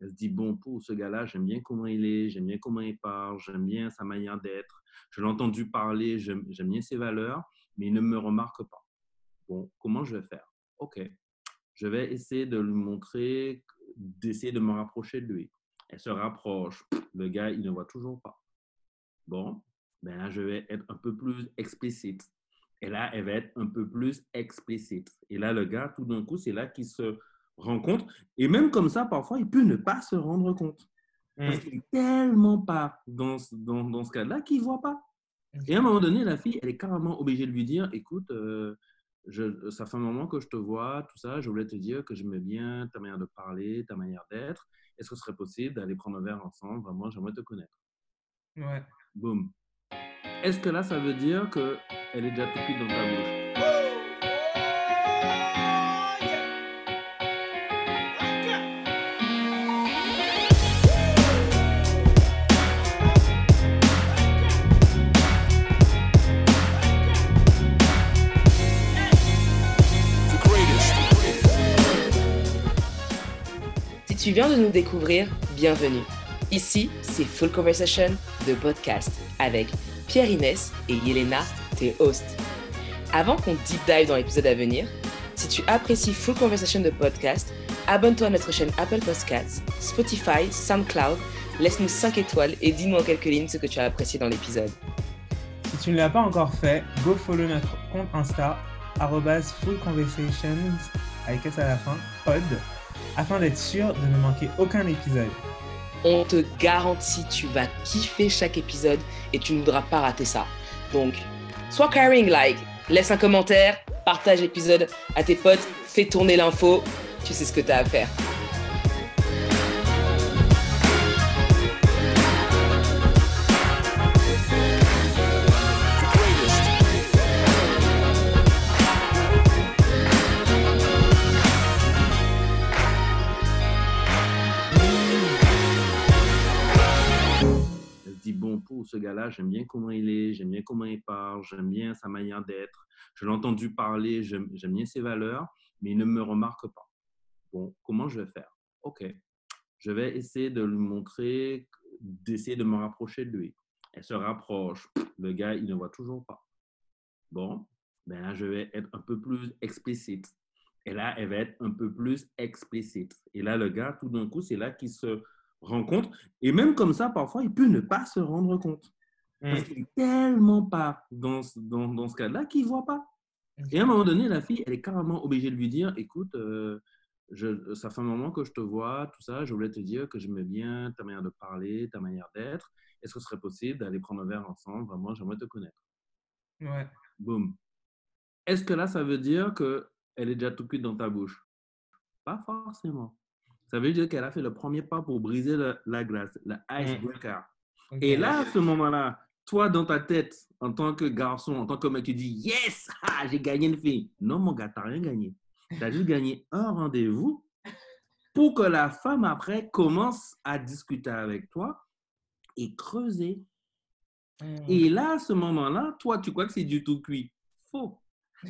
Elle se dit, bon, pour ce gars-là, j'aime bien comment il est, j'aime bien comment il parle, j'aime bien sa manière d'être, je l'ai entendu parler, j'aime bien ses valeurs, mais il ne me remarque pas. Bon, comment je vais faire? OK, je vais essayer de lui montrer, d'essayer de me rapprocher de lui. Elle se rapproche. Le gars, il ne voit toujours pas. Bon, ben là, je vais être un peu plus explicite. Et là, elle va être un peu plus explicite. Et là, le gars, tout d'un coup, c'est là qu'il se rend compte. Et même comme ça, parfois, il peut ne pas se rendre compte. Parce mmh. qu'il n'est tellement pas dans, dans, dans ce cas-là qu'il ne voit pas. Et à un moment donné, la fille, elle est carrément obligée de lui dire, écoute, euh, je, ça fait un moment que je te vois, tout ça, je voulais te dire que j'aimais bien ta manière de parler, ta manière d'être. Est-ce que ce serait possible d'aller prendre un verre ensemble? Vraiment, j'aimerais te connaître. Ouais. Boum. Est-ce que là, ça veut dire qu'elle est déjà tout dans ta bouche? Tu viens de nous découvrir, bienvenue. Ici, c'est Full Conversation, de podcast, avec Pierre Inès et Yelena, tes hosts. Avant qu'on deep dive dans l'épisode à venir, si tu apprécies Full Conversation de podcast, abonne-toi à notre chaîne Apple Podcasts, Spotify, SoundCloud, laisse-nous 5 étoiles et dis-nous en quelques lignes ce que tu as apprécié dans l'épisode. Si tu ne l'as pas encore fait, go follow notre compte Insta, Full Conversations, avec S à la fin, pod, afin d'être sûr de ne manquer aucun épisode. On te garantit, tu vas kiffer chaque épisode et tu ne voudras pas rater ça. Donc, sois caring, like, laisse un commentaire, partage l'épisode à tes potes, fais tourner l'info, tu sais ce que tu as à faire. Gars-là, j'aime bien comment il est, j'aime bien comment il parle, j'aime bien sa manière d'être, je l'ai entendu parler, j'aime bien ses valeurs, mais il ne me remarque pas. Bon, comment je vais faire? OK, je vais essayer de lui montrer, d'essayer de me rapprocher de lui. Elle se rapproche, le gars, il ne voit toujours pas. Bon, ben là, je vais être un peu plus explicite. Et là, elle va être un peu plus explicite. Et là, le gars, tout d'un coup, c'est là qu'il se rencontre. Et même comme ça, parfois, il peut ne pas se rendre compte. Parce mm. qu'il n'est tellement pas dans, dans, dans ce cas-là qu'il ne voit pas. Et à un moment donné, la fille, elle est carrément obligée de lui dire, écoute, euh, je, ça fait un moment que je te vois, tout ça, je voulais te dire que j'aimais bien ta manière de parler, ta manière d'être. Est-ce que ce serait possible d'aller prendre un verre ensemble? Vraiment, j'aimerais te connaître. Ouais. Boum. Est-ce que là, ça veut dire qu'elle est déjà tout cuite dans ta bouche? Pas forcément. Ça veut dire qu'elle a fait le premier pas pour briser la glace, le mm. icebreaker. Et là, à ce moment-là, toi, dans ta tête, en tant que garçon, en tant que mec, tu dis Yes, ah, j'ai gagné une fille. Non, mon gars, tu n'as rien gagné. Tu as juste gagné un rendez-vous pour que la femme, après, commence à discuter avec toi et creuser. Mm. Et là, à ce moment-là, toi, tu crois que c'est du tout cuit. Faux.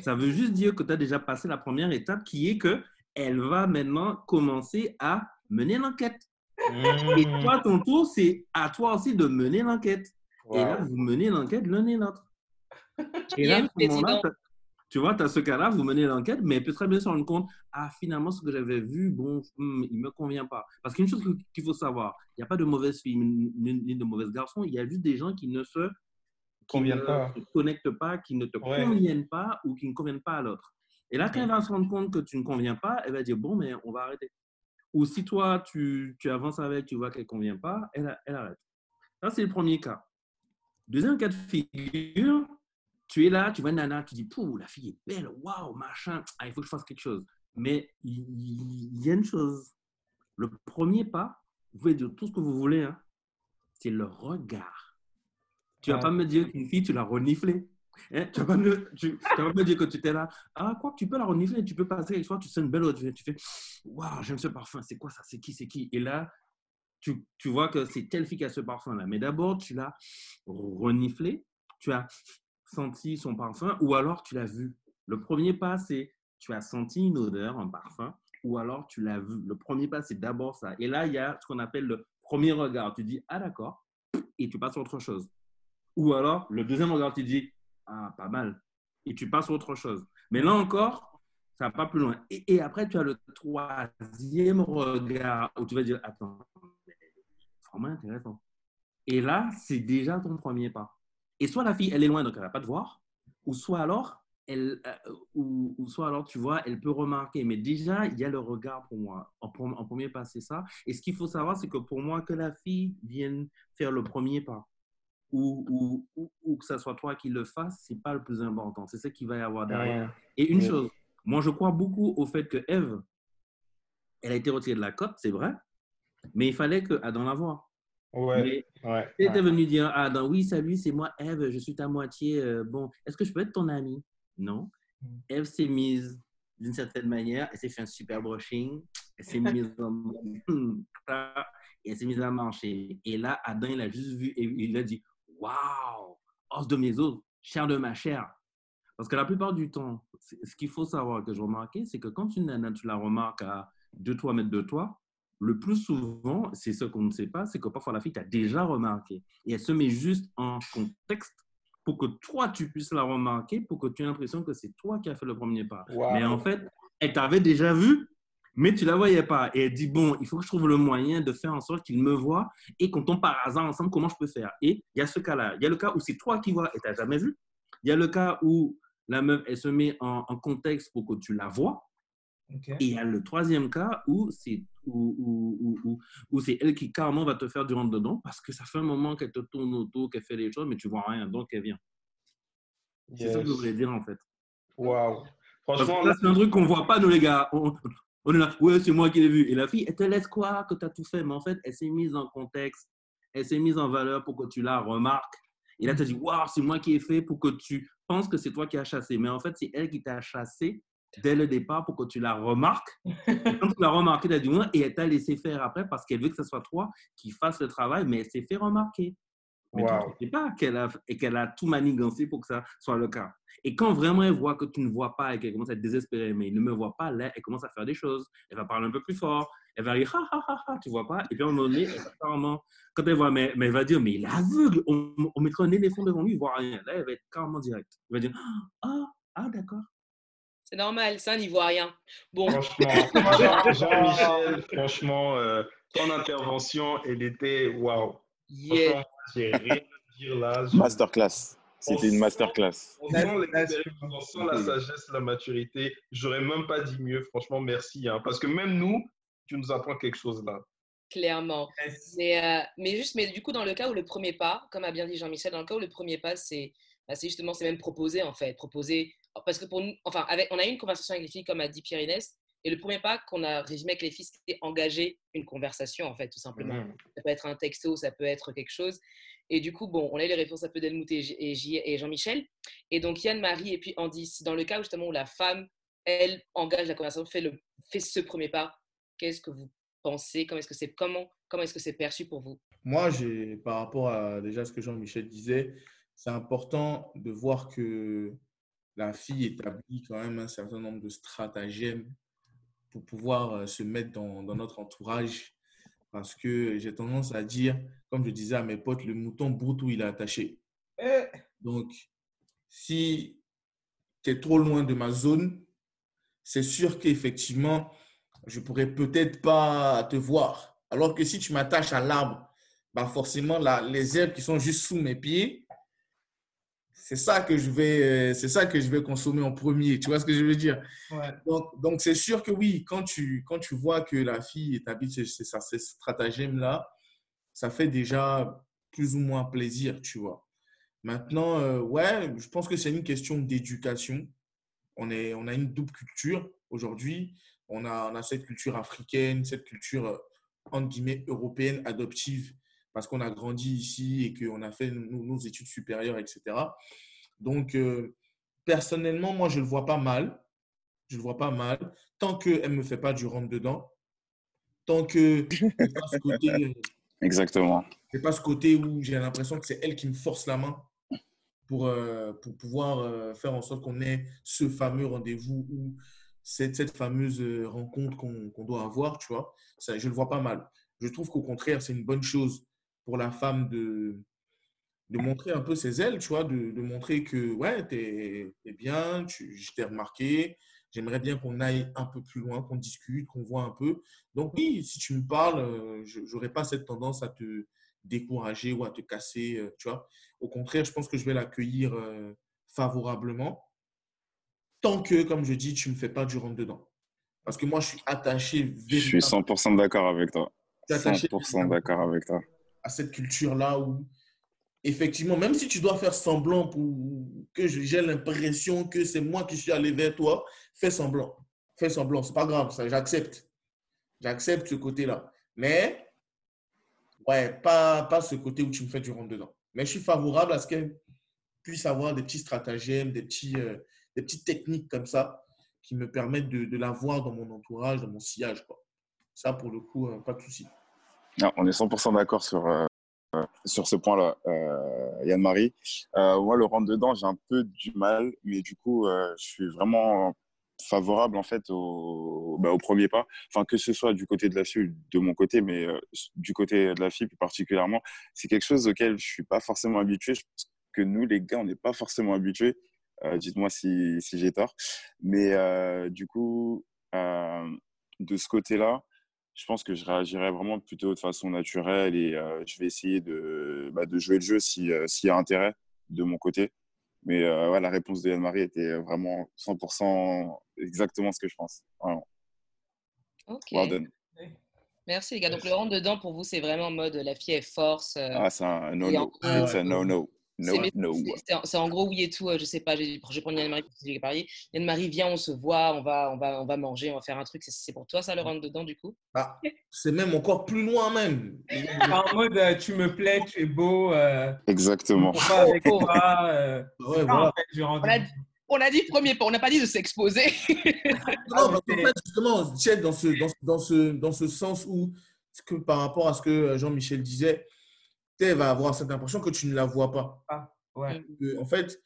Ça veut juste dire que tu as déjà passé la première étape qui est que elle va maintenant commencer à mener l'enquête. Et mmh. toi, ton tour, c'est à toi aussi de mener l'enquête. Et là, vous menez l'enquête l'un et l'autre. Et là, à tu vois, tu as ce cas-là, vous menez l'enquête, mais elle peut très bien se rendre compte, ah, finalement, ce que j'avais vu, bon, hmm, il ne me convient pas. Parce qu'une chose qu'il faut savoir, il n'y a pas de mauvaise fille ni de mauvais garçon, il y a juste des gens qui ne se, pas. connectent pas, qui ne te conviennent pas ou qui ne conviennent pas à l'autre. Et là, quand elle va se rendre compte que tu ne conviens pas, elle va dire bon, mais on va arrêter. Ou si toi, tu, tu avances avec, tu vois qu'elle ne convient pas, elle, elle arrête. Ça, c'est le premier cas. Deuxième cas de figure, tu es là, tu vois nana, tu dis Pouh, la fille est belle, waouh, machin, ah, il faut que je fasse quelque chose. Mais il y, a une chose. Le premier pas, vous pouvez dire tout ce que vous voulez, hein, c'est le regard. Tu ne vas pas me dire qu'une fille, tu l'as reniflée. Hein, tu vas pas me, tu, vas me dire que tu étais là. Ah, quoi, tu peux la renifler, tu peux passer chose, tu sens une belle odeur, tu fais, waouh, j'aime ce parfum, c'est quoi ça, c'est qui, c'est qui? Et là, tu, tu vois que c'est telle fille qui a ce parfum-là. Mais d'abord, tu l'as reniflé, tu as senti son parfum, ou alors tu l'as vu. Le premier pas, c'est tu as senti une odeur, un parfum, ou alors tu l'as vu. Le premier pas, c'est d'abord ça. Et là, il y a ce qu'on appelle le premier regard. Tu dis, ah d'accord, et tu passes à autre chose. Ou alors, le deuxième regard, tu dis, ah, pas mal, et tu passes à autre chose. Mais là encore, ça va pas plus loin. Et, après, tu as le troisième regard où tu vas dire, attends, c'est vraiment intéressant. Et là, c'est déjà ton premier pas. Et soit la fille, elle est loin, donc elle va pas te voir, ou soit alors, elle, euh, ou, soit alors, tu vois, elle peut remarquer. Mais déjà, il y a le regard pour moi. En, en premier pas, c'est ça. Et ce qu'il faut savoir, c'est que pour moi, que la fille vienne faire le premier pas, ou, ou, ou, que ce soit toi qui le fasses, c'est pas le plus important. C'est ce qu'il va y avoir derrière. Et une chose, moi, je crois beaucoup au fait que Eve, elle a été retirée de la côte, c'est vrai, mais il fallait que Adam la voie. Ouais, ouais, elle était venue dire à Adam, oui, salut, c'est moi, Eve, je suis ta moitié. Euh, bon, est-ce que je peux être ton ami? Non. Mm. Eve s'est mise d'une certaine manière, elle s'est fait un super brushing, elle s'est mise en... et elle s'est mise à marcher. Et là, Adam, il a juste vu et il a dit, waouh, os de mes os, chair de ma chair. Parce que la plupart du temps, ce qu'il faut savoir, que je remarquais, c'est que quand une nana, tu la remarques à 2-3 mètres de toi, le plus souvent, c'est ce qu'on ne sait pas, c'est que parfois la fille t'a déjà remarqué. Et elle se met juste en contexte pour que toi, tu puisses la remarquer, pour que tu aies l'impression que c'est toi qui as fait le premier pas. Mais en fait, elle t'avait déjà vu, mais tu la voyais pas. Et elle dit, bon, il faut que je trouve le moyen de faire en sorte qu'il me voit et qu'on tombe par hasard ensemble, comment je peux faire? Et il y a ce cas-là. Il y a le cas où c'est toi qui vois et tu n'as jamais vu. Il y a le cas où la meuf, elle se met en, contexte pour que tu la vois. Et il y a le troisième cas où c'est où, où, où, c'est elle qui carrément va te faire du rentre-dedans parce que ça fait un moment qu'elle te tourne autour, qu'elle fait des choses, mais tu vois rien, donc elle vient. C'est ça que je voulais dire en fait. Waouh! Franchement, là, c'est un truc qu'on voit pas, nous les gars. On, on est là, ouais, c'est moi qui l'ai vu. Et la fille, elle te laisse quoi que tu as tout fait, mais en fait, elle s'est mise en contexte, elle s'est mise en valeur pour que tu la remarques. Et là, tu te dis, waouh, c'est moi qui ai fait pour que tu penses que c'est toi qui as chassé. Mais en fait, c'est elle qui t'a chassé dès le départ pour que tu la remarques. quand tu l'as remarqué, tu as dit, ouais, et elle t'a laissé faire après parce qu'elle veut que ce soit toi qui fasses le travail, mais elle s'est fait remarquer. Mais tu ne sais pas qu'elle a, qu'elle a tout manigancé pour que ça soit le cas. Et quand vraiment elle voit que tu ne vois pas et qu'elle commence à être désespérée, mais il ne me voit pas, là, elle commence à faire des choses. Elle va parler un peu plus fort. Elle va dire, ha, ha, ha, ha, tu vois pas? Et puis à un moment donné, elle va carrément, quand elle voit, mais, mais elle va dire, mais il est aveugle. On, on mettra un éléphant devant lui, il ne voit rien. Là, elle va être carrément directe. Elle va dire, ah, ah, d'accord. C'est normal, ça, n'y voit rien. Bon. Franchement, Jean-Michel, franchement, euh, ton intervention, elle était waouh. Yeah. J'ai rien à dire là. Masterclass. C'était une masterclass. On sent on sent la sagesse, la maturité. J'aurais même pas dit mieux. Franchement, merci. Hein, parce que même nous, tu nous apprends quelque chose là. Clairement. Mais, euh, mais juste, mais du coup, dans le cas où le premier pas, comme a bien dit Jean-Michel, dans le cas où le premier pas, c'est bah, justement, c'est même proposer en fait. Proposer, parce que pour nous, enfin, avec, on a eu une conversation avec les filles, comme a dit Pierre-Inès, et le premier pas qu'on a résumé avec les filles, c'était engager une conversation, en fait, tout simplement. Mmh. Ça peut être un texto, ça peut être quelque chose. Et du coup, bon, on a eu les réponses un peu d'Helmut et, et Jean-Michel. Et donc, Yann, Marie et puis Andy, dans le cas justement où la femme, elle, engage la conversation, fait, le, fait ce premier pas, qu'est-ce que vous pensez? Comment est-ce que c'est comment, comment est-ce que c'est perçu pour vous? Moi, par rapport à déjà ce que Jean-Michel disait, c'est important de voir que la fille établit quand même un certain nombre de stratagèmes pour pouvoir euh, se mettre dans, dans notre entourage. Parce que j'ai tendance à dire, comme je disais à mes potes, le mouton broute où il est attaché. Eh. Donc, si tu es trop loin de ma zone, c'est sûr qu'effectivement, je pourrais peut-être pas te voir. Alors que si tu m'attaches à l'arbre, bah forcément, les herbes qui sont juste sous mes pieds, c'est ça que je vais, euh, c'est ça que je vais consommer en premier. Tu vois ce que je veux dire? Donc, donc c'est sûr que oui, quand tu, quand tu vois que la fille établit ces, ces, ces stratagèmes-là, ça fait déjà plus ou moins plaisir, tu vois. Maintenant, euh, ouais, je pense que c'est une question d'éducation. On, est, on a une double culture aujourd'hui. On a, on a cette culture africaine, cette culture, euh, entre guillemets, européenne, adoptive parce qu'on a grandi ici et qu'on a fait nos, études supérieures, etc. Donc, euh, personnellement, moi, je ne le vois pas mal. Je ne le vois pas mal. Tant qu'elle ne me fait pas du rentre-dedans, tant que pas ce côté, euh, Exactement. C'est pas ce côté où j'ai l'impression que c'est elle qui me force la main pour, euh, pour pouvoir faire en sorte qu'on ait ce fameux rendez-vous où cette, cette fameuse rencontre qu'on doit avoir, tu vois. Ça, je le vois pas mal. Je trouve qu'au contraire, c'est une bonne chose pour la femme de, de montrer un peu ses ailes, tu vois, de, de montrer que, ouais, t'es es bien, tu, je t'ai remarqué, j'aimerais bien qu'on aille un peu plus loin, qu'on discute, qu'on voit un peu. Donc oui, si tu me parles, euh, je n'aurai pas cette tendance à te décourager ou à te casser, euh, tu vois. Au contraire, je pense que je vais l'accueillir euh, favorablement, tant que, comme je dis, tu ne me fais pas du rentre-dedans. Parce que moi, je suis attaché Je suis 100% d'accord avec toi. Je suis attaché 100% d'accord avec toi. Cette culture-là où, effectivement, même si tu dois faire semblant pour que j'ai l'impression que c'est moi qui suis allé vers toi, fais semblant. Fais semblant, c'est pas grave, ça, j'accepte. J'accepte ce côté-là. Mais, ouais, pas, pas ce côté où tu me fais du rentre-dedans. Mais je suis favorable à ce qu'elle puisse avoir des petits stratagèmes, des, euh, petites techniques comme ça qui me permettent de, de l'avoir dans mon entourage, dans mon sillage. Ça, pour le coup, euh, pas de souci. On est 100% d'accord sur, euh, sur ce point-là, euh, Yann-Marie. Euh, moi, le rentre-dedans, j'ai un peu du mal, mais du coup, euh, je suis vraiment favorable en fait au, bah, au premier pas. Enfin, que ce soit du côté de la fille ou de mon côté, mais euh, du côté de la fille plus particulièrement, c'est quelque chose auquel je suis pas forcément habitué. Je pense que nous, les gars, on n'est pas forcément habitués. Euh, Dites-moi si, si j'ai tort. Mais du coup, de ce côté-là, je pense que je réagirais vraiment plutôt de façon naturelle et euh, je vais essayer de, bah, de jouer le jeu euh, s'il y a intérêt de mon côté. Mais euh, ouais, la réponse de Yann-Marie était vraiment 100% exactement ce que je pense. Vraiment. Ok. Well done. Merci les gars. Donc le rentre dedans pour vous, c'est vraiment en mode la fille elle force. euh, Ah, c'est un no-no. It's a no-no. No, c'est- no. c'est- c'est en- gros oui et tout. euh, Je sais pas. j'ai- Je vais prendre Yann-Marie parce que j'ai. Yann-Marie, viens, on se voit, on va, on va, on va manger, on va faire un truc. C'est- C'est pour toi ça le rentre dedans du coup? Ah, c'est même encore plus loin même. En mode, euh, tu me plais, tu es beau, euh, Exactement. on va avec toi. euh, Ouais, ça, voilà. en fait, du rentre On a dit premier pas. On n'a pas dit de s'exposer. Non, parce qu'en fait, justement, Tchèque, dans ce, dans, ce- dans, ce, dans ce sens où, que, par rapport à ce que Jean-Michel disait, elle va avoir cette impression que tu ne la vois pas. Ouais. Que, en fait,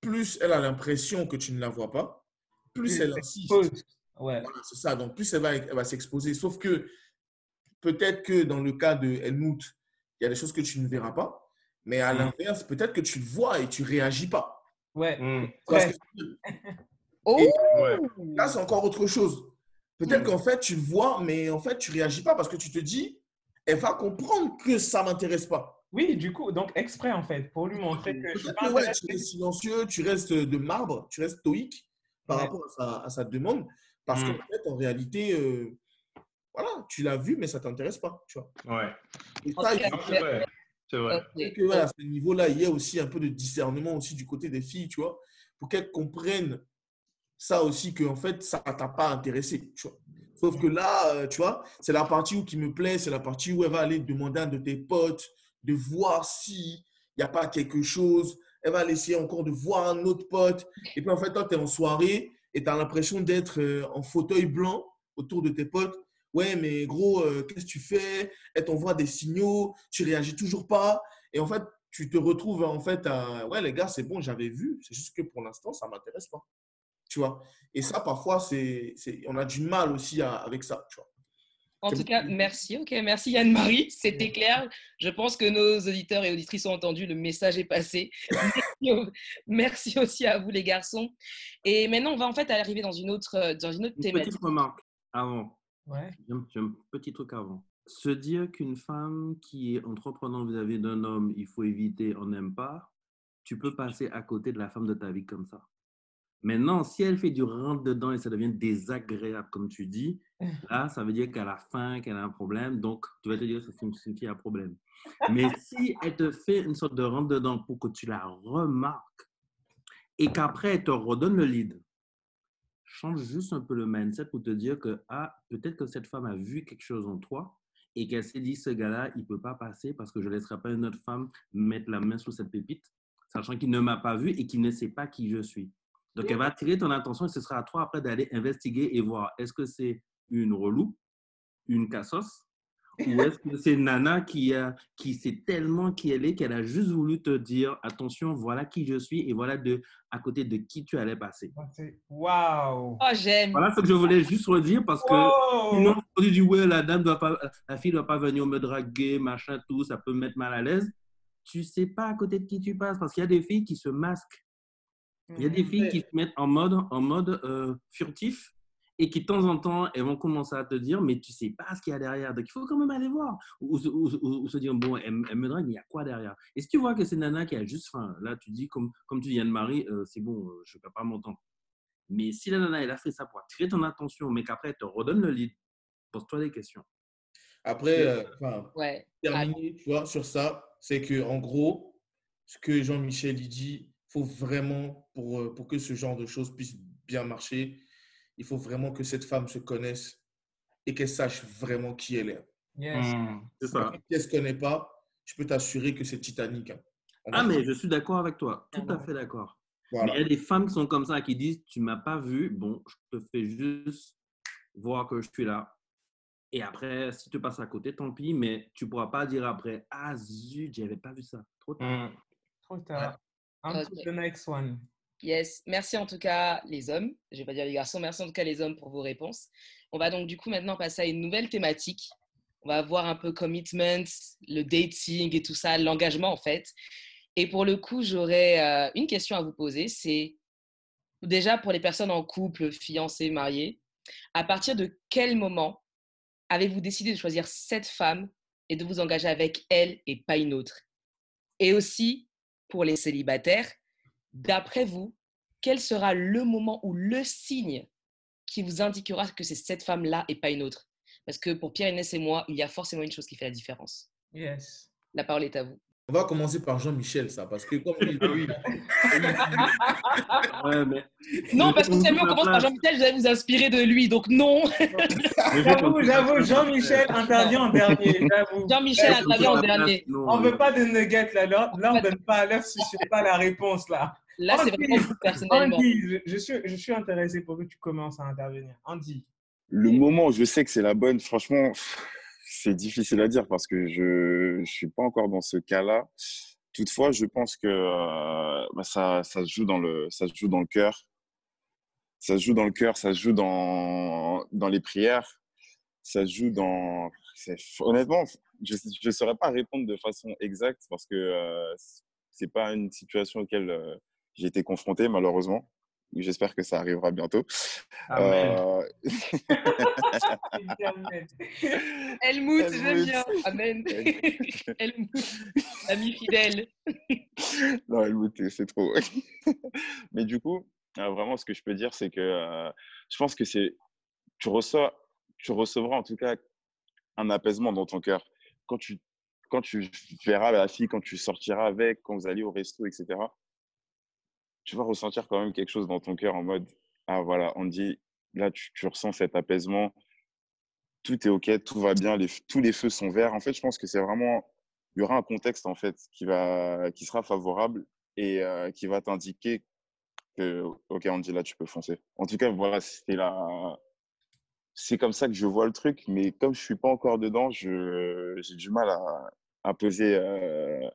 plus elle a l'impression que tu ne la vois pas, plus elle insiste. Pause. Ouais. Voilà, c'est ça. Donc, plus elle va, elle va s'exposer. Sauf que peut-être que dans le cas de Helmut, il y a des choses que tu ne verras pas. Mais à Mm. l'inverse, peut-être que tu le vois et tu réagis pas. Ouais. Dire? Oh ouais. Là, c'est encore autre chose. Peut-être Mm. qu'en fait, tu le vois, mais en fait, tu réagis pas parce que tu te dis, elle va comprendre que ça m'intéresse pas. Oui, du coup, donc exprès en fait, pour lui montrer que je que ouais, tu restes silencieux, tu restes de marbre, tu restes stoïque par Ouais. rapport à sa, à sa demande. Parce Mm. qu'en fait, en réalité, euh, voilà, tu l'as vu, mais ça t'intéresse pas. Tu vois. Ouais. Et ça, Non, c'est vrai. C'est vrai. Que, que, voilà, à ce niveau-là, il y a aussi un peu de discernement aussi du côté des filles, tu vois, pour qu'elles comprennent ça aussi, que en fait, ça ne t'a pas intéressé, tu vois. Sauf que là, euh, tu vois, c'est la partie où qui me plaît, c'est la partie où elle va aller demander à de tes potes de voir s'il n'y a pas quelque chose. Elle va aller essayer encore de voir un autre pote. Et puis en fait, toi, tu es en soirée et tu as l'impression d'être euh, en fauteuil blanc autour de tes potes. Ouais, mais gros, euh, qu'est-ce que tu fais? Elle t'envoie des signaux, tu réagis toujours pas. Et en fait, tu te retrouves en fait à ouais, les gars, c'est bon, j'avais vu. C'est juste que pour l'instant, ça m'intéresse pas. Tu vois Et ça, parfois, c'est, on a du mal aussi à- avec ça. Tu vois En tout cas, merci. Ok, merci Yann-Marie. C'était clair. Je pense que nos auditeurs et auditrices ont entendu. Le message est passé. Merci, au- merci aussi à vous, les garçons. Et maintenant, on va en fait arriver dans une autre, dans une autre Une thématique. petite remarque avant. Ouais. J'ai un petit truc avant. Se dire qu'une femme qui est entreprenante vis-à-vis d'un homme, il faut éviter, on n'aime pas, tu peux passer à côté de la femme de ta vie comme ça. Maintenant, si elle fait du rentre-dedans et ça devient désagréable, comme tu dis, là, ça veut dire qu'à la fin, qu'elle a un problème. Donc, tu vas te dire que c'est une, une fille à problème. Mais si elle te fait une sorte de rentre-dedans pour que tu la remarques et qu'après, elle te redonne le lead, change juste un peu le mindset pour te dire que ah, peut-être que cette femme a vu quelque chose en toi et qu'elle s'est dit ce gars-là, il ne peut pas passer parce que je ne laisserai pas une autre femme mettre la main sur cette pépite, sachant qu'il ne m'a pas vu et qu'il ne sait pas qui je suis. Donc, elle va attirer ton attention et ce sera à toi après d'aller investiguer et voir est-ce que c'est une relou, une cassos Ou est-ce que c'est Nana qui, a, qui sait tellement qui elle est qu'elle a juste voulu te dire attention, voilà qui je suis et voilà de, à côté de qui tu allais passer. Waouh! Oh, j'aime. Voilà ce que je voulais juste redire parce que Wow! sinon, on dit ouais, la dame doit pas, la fille doit pas venir me draguer, machin, tout, ça peut me mettre mal à l'aise. Tu sais pas à côté de qui tu passes parce qu'il y a des filles qui se masquent. Il y a des filles qui se mettent en mode, en mode euh, furtif et qui de temps en temps, elles vont commencer à te dire, mais tu sais pas ce qu'il y a derrière. Donc il faut quand même aller voir. Ou, ou- ou- ou se dire, bon, elle, elle me drague, mais il y a quoi derrière? Et si tu vois que c'est Nana qui a juste faim, là tu dis, comme, comme tu dis, Anne-Marie, euh, c'est bon, euh, je ne peux pas m'entendre. Mais si la Nana, elle a fait ça pour attirer ton attention, mais qu'après, elle te redonne le lead, pose-toi des questions. Après, euh, enfin, Ouais. terminer, tu vois, sur ça, c'est que en gros, ce que Jean-Michel dit, faut vraiment pour euh, pour que ce genre de choses puisse bien marcher, il faut vraiment que cette femme se connaisse et qu'elle sache vraiment qui elle est. Yes. C'est ça. Si elle ne se connaît pas, je peux t'assurer que c'est Titanic. hein. Ah, mais je suis d'accord avec toi. Tout Ah à fait d'accord. Voilà. Mais il y a des femmes qui sont comme ça, qui disent Tu m'as pas vu, bon, je te fais juste voir que je suis là. Et après, si tu passes à côté, tant pis, mais tu pourras pas dire après Ah zut, j'avais pas vu ça. Trop tard. Hmm. Trop tard. On to Ok. the next one. Yes, merci en tout cas les hommes, je vais pas dire les garçons, merci en tout cas les hommes pour vos réponses. On va donc du coup maintenant passer à une nouvelle thématique. On va voir un peu commitment, le dating et tout ça, l'engagement en fait. Et pour le coup, j'aurais euh, une question à vous poser, c'est déjà pour les personnes en couple, fiancées, mariées, à partir de quel moment avez-vous décidé de choisir cette femme et de vous engager avec elle et pas une autre? Et aussi pour les célibataires, D'après vous, quel sera le moment ou le signe qui vous indiquera que c'est cette femme-là et pas une autre? Parce que pour Pierre, Inès et moi, il y a forcément une chose qui fait la différence. Yes. La parole est à vous. On va commencer par Jean-Michel, ça, parce que comme il Ah oui. Ouais, mais. Non, parce que si jamais on commence par. Jean-Michel, vous allez vous inspirer de lui, donc non. J'avoue, j'avoue, Jean-Michel intervient en dernier. Jean-Michel Je intervient en dernier. non, On euh, veut pas de nuggets là. Là, là, on donne pas, là, je suis pas la réponse là. Là, c'est Andy, vraiment vous personnellement. Andy, je, je suis, je suis intéressé pour que tu commences à intervenir. Andy. Le moment où je sais que c'est la bonne, franchement, pff, c'est difficile à dire parce que je ne suis pas encore dans ce cas-là. Toutefois, je pense que euh, bah, ça, se joue dans le, cœur. Ça se joue dans le cœur, ça se joue dans, les prières. Ça se joue dans... Honnêtement, je ne saurais pas répondre de façon exacte parce que euh, c'est pas une situation auquel euh, j'ai été confronté, malheureusement. J'espère que ça arrivera bientôt. Amen. Euh, Helmut, Helmut. j'aime bien. Amen. Helmut, ami fidèle. Non, Helmut, c'est trop. Mais du coup, euh, vraiment, ce que je peux dire, c'est que euh, je pense que c'est. Tu, reçois, tu recevras en tout cas un apaisement dans ton cœur. Quand tu, quand tu verras la fille, quand tu sortiras avec, quand vous allez au resto, etc., tu vas ressentir quand même quelque chose dans ton cœur en mode Ah voilà, on dit, là, tu, ressens cet apaisement. Tout est OK, tout va bien, tous les feux sont verts. En fait, je pense que c'est vraiment. Il y aura un contexte en fait qui, va, qui sera favorable et euh, qui va t'indiquer que, OK, on dit là, tu peux foncer. En tout cas, voilà, c'est la... c'est comme ça que je vois le truc, mais comme je suis pas encore dedans, j'ai du mal à, à poser, euh,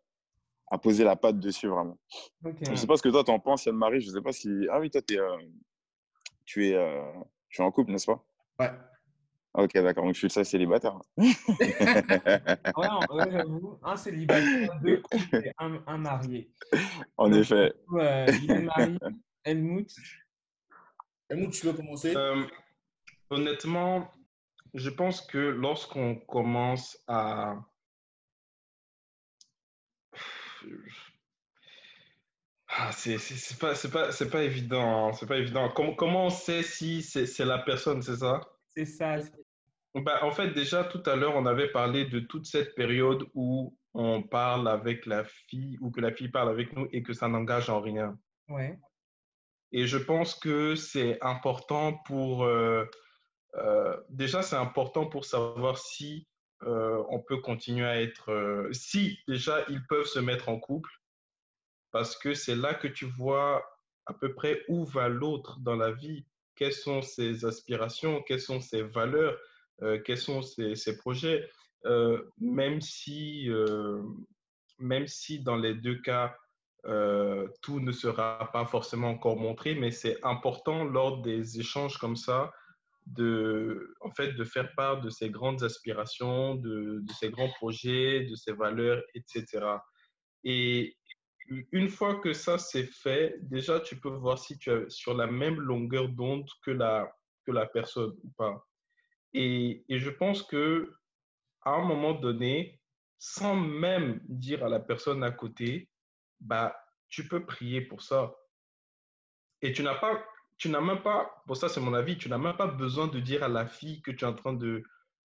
à poser la patte dessus, vraiment. Je sais pas ce que toi, t'en penses, Yann-Marie. Je sais pas si. Ah oui, toi, t'es, euh, tu, es, euh, tu es en couple, n'est-ce pas? Ouais. Ok, d'accord. Donc, je suis le seul célibataire. Ouais, j'avoue, un célibataire, deux couples et un, un marié. en effet. Ouais, Yann Marie, Helmut. Helmut, tu veux commencer? Euh, honnêtement, je pense que lorsqu'on commence à... Ah, c'est pas, c'est pas, c'est pas évident. hein, C'est pas évident. Comment, comment on sait si c'est c'est la personne, c'est ça? C'est ça. Bah, en fait, déjà, tout à l'heure, on avait parlé de toute cette période où on parle avec la fille ou que la fille parle avec nous et que ça n'engage en rien. Ouais. Et je pense que c'est important pour... euh, euh, déjà, c'est important pour savoir si euh, on peut continuer à être... euh, si déjà, ils peuvent se mettre en couple, parce que c'est là que tu vois à peu près où va l'autre dans la vie, quelles sont ses aspirations, quelles sont ses valeurs, euh, quels sont ses, ses projets. même, si, même si dans les deux cas, tout ne sera pas forcément encore montré, mais c'est important lors des échanges comme ça de, en fait, de faire part de ses grandes aspirations, de, de ses grands projets, de ses valeurs, etc. Et une fois que ça c'est fait, déjà tu peux voir si tu es sur la même longueur d'onde que la, que la personne ou pas. Et, et, je pense que à un moment donné, sans même dire à la personne à côté, bah, tu peux prier pour ça. Et tu n'as pas, tu n'as même pas, pour ça c'est mon avis, tu n'as même pas besoin de dire à la fille que tu es en train de,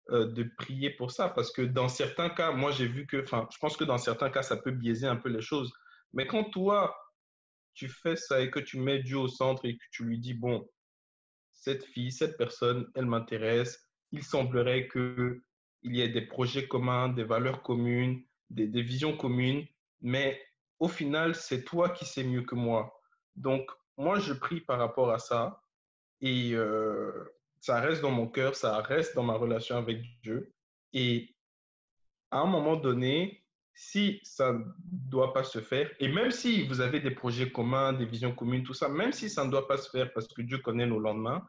euh, de prier pour ça, parce que dans certains cas, moi j'ai vu que, enfin, je pense que dans certains cas, ça peut biaiser un peu les choses. Mais quand toi, tu fais ça et que tu mets Dieu au centre et que tu lui dis, bon, cette fille, cette personne, elle m'intéresse, il semblerait qu'il y ait des projets communs, des valeurs communes, des, des visions communes, mais au final, c'est toi qui sais mieux que moi. Donc, moi, je prie par rapport à ça et euh, ça reste dans mon cœur, ça reste dans ma relation avec Dieu. Et à un moment donné, si ça ne doit pas se faire, et même si vous avez des projets communs, des visions communes, tout ça, même si ça ne doit pas se faire parce que Dieu connaît nos lendemains,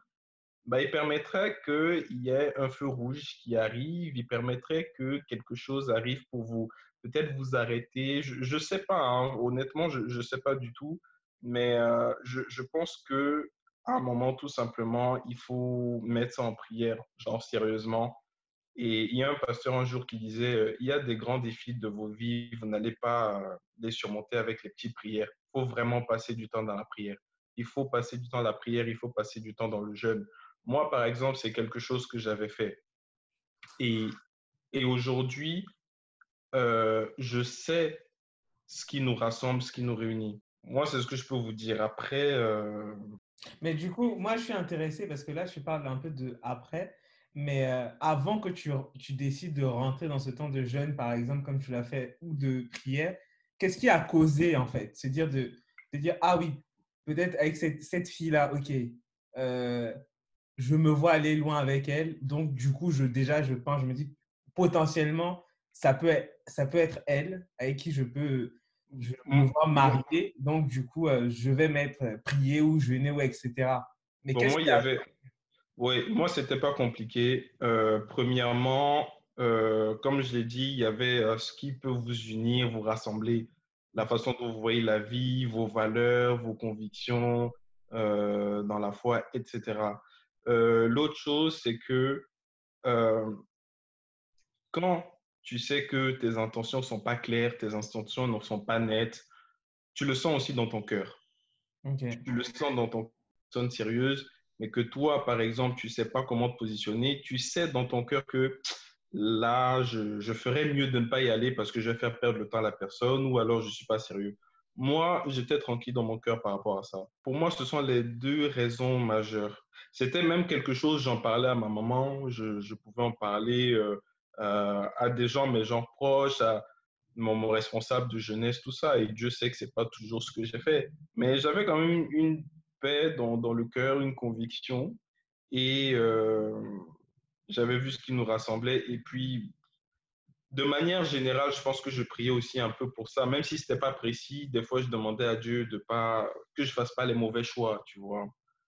bah, il permettrait qu'il y ait un feu rouge qui arrive, il permettrait que quelque chose arrive pour vous, peut-être vous arrêter. Je ne sais pas, hein, honnêtement, je ne sais pas du tout, mais euh, je, pense que à un moment, tout simplement, il faut mettre ça en prière, genre sérieusement, et il y a un pasteur un jour qui disait, euh, il y a des grands défis de vos vies, vous n'allez pas euh, les surmonter avec les petites prières. Il faut vraiment passer du temps dans la prière. Il faut passer du temps dans la prière, il faut passer du temps dans le jeûne. Moi, par exemple, c'est quelque chose que j'avais fait. Et, aujourd'hui, je sais ce qui nous rassemble, ce qui nous réunit. Moi, c'est ce que je peux vous dire. Après. Euh... Mais du coup, moi, je suis intéressé parce que là, je parle un peu de après. Mais euh, avant que tu, tu, décides de rentrer dans ce temps de jeûne, par exemple, comme tu l'as fait, ou de prière, qu'est-ce qui a causé, en fait? C'est dire de, de, dire, ah oui, peut-être avec cette, cette fille-là, ok, euh, je me vois aller loin avec elle. Donc, du coup, je, déjà, je pense, je me dis, potentiellement, ça peut ça peut être elle avec qui je peux je me voir marier. Donc, du coup, euh, je vais mettre prier ou jeûner, ou etc. Mais bon, moi, il y avait oui, moi, c'était pas compliqué. Euh, premièrement, euh, comme je l'ai dit, il y avait euh, ce qui peut vous unir, vous rassembler, la façon dont vous voyez la vie, vos valeurs, vos convictions euh, dans la foi, etc. Euh, L'autre chose, c'est que euh, quand tu sais que tes intentions ne sont pas claires, tes intentions ne sont pas nettes, tu le sens aussi dans ton cœur. Okay. Tu le sens dans ton personne sérieuse mais que toi, par exemple, tu ne sais pas comment te positionner, tu sais dans ton cœur que là, je, je, ferais mieux de ne pas y aller parce que je vais faire perdre le temps à la personne ou alors je ne suis pas sérieux. Moi, j'étais tranquille dans mon cœur par rapport à ça. Pour moi, ce sont les deux raisons majeures. C'était même quelque chose, j'en parlais à ma maman, je, je pouvais en parler euh, euh, à des gens, mes gens proches, à mon, responsable de jeunesse, tout ça. Et Dieu sait que ce n'est pas toujours ce que j'ai fait. Mais j'avais quand même une, paix dans, le cœur, une conviction. Et euh, j'avais vu ce qui nous rassemblait. Et puis, de manière générale, je pense que je priais aussi un peu pour ça. Même si ce n'était pas précis, des fois, je demandais à Dieu de pas, que je fasse pas les mauvais choix, tu vois.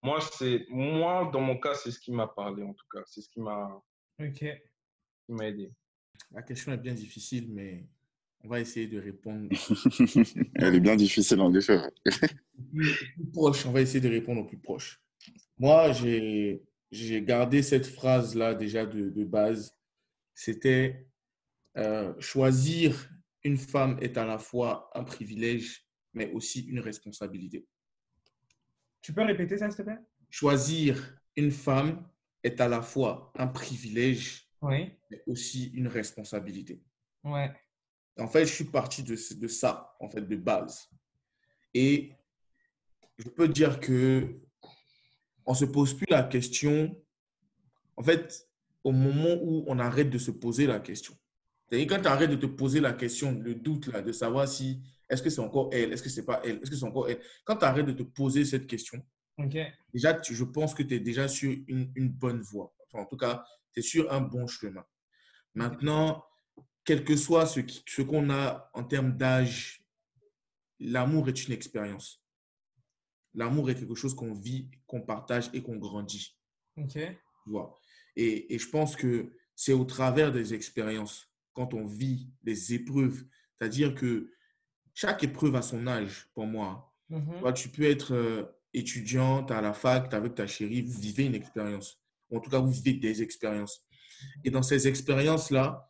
Moi, c'est, moi, dans mon cas, c'est ce qui m'a parlé, en tout cas. C'est ce qui m'a, okay. Qui m'a aidé. La question est bien difficile, mais on va essayer de répondre. Elle est bien difficile en effet. plus proche, on va essayer de répondre au plus proche. Moi, j'ai gardé cette phrase-là déjà de, de base. C'était euh, choisir une femme est à la fois un privilège, mais aussi une responsabilité. Tu peux répéter ça, s'il te plaît? Choisir une femme est à la fois un privilège, oui. mais aussi une responsabilité. Ouais. En fait, je suis parti de, de ça, en fait, de base. Et je peux dire que on se pose plus la question. En fait, au moment où on arrête de se poser la question. C'est-à-dire quand tu arrêtes de te poser la question, le doute là, de savoir si est-ce que c'est encore elle, est-ce que c'est pas elle, est-ce que c'est encore elle. Quand tu arrêtes de te poser cette question, okay. déjà, tu, je pense que tu es déjà sur une, une bonne voie. Enfin, en tout cas, tu es sur un bon chemin. Maintenant, quel que soit ce qu'on a en termes d'âge, l'amour est une expérience. L'amour est quelque chose qu'on vit, qu'on partage et qu'on grandit. Ok. vois. Et, et je pense que c'est au travers des expériences, quand on vit des épreuves, c'est-à-dire que chaque épreuve a son âge pour moi. Mhm. Toi, tu peux être euh, étudiante à la fac, tu avec ta chérie, vous vivez une expérience. Ou en tout cas, vous vivez des expériences. Et dans ces expériences-là,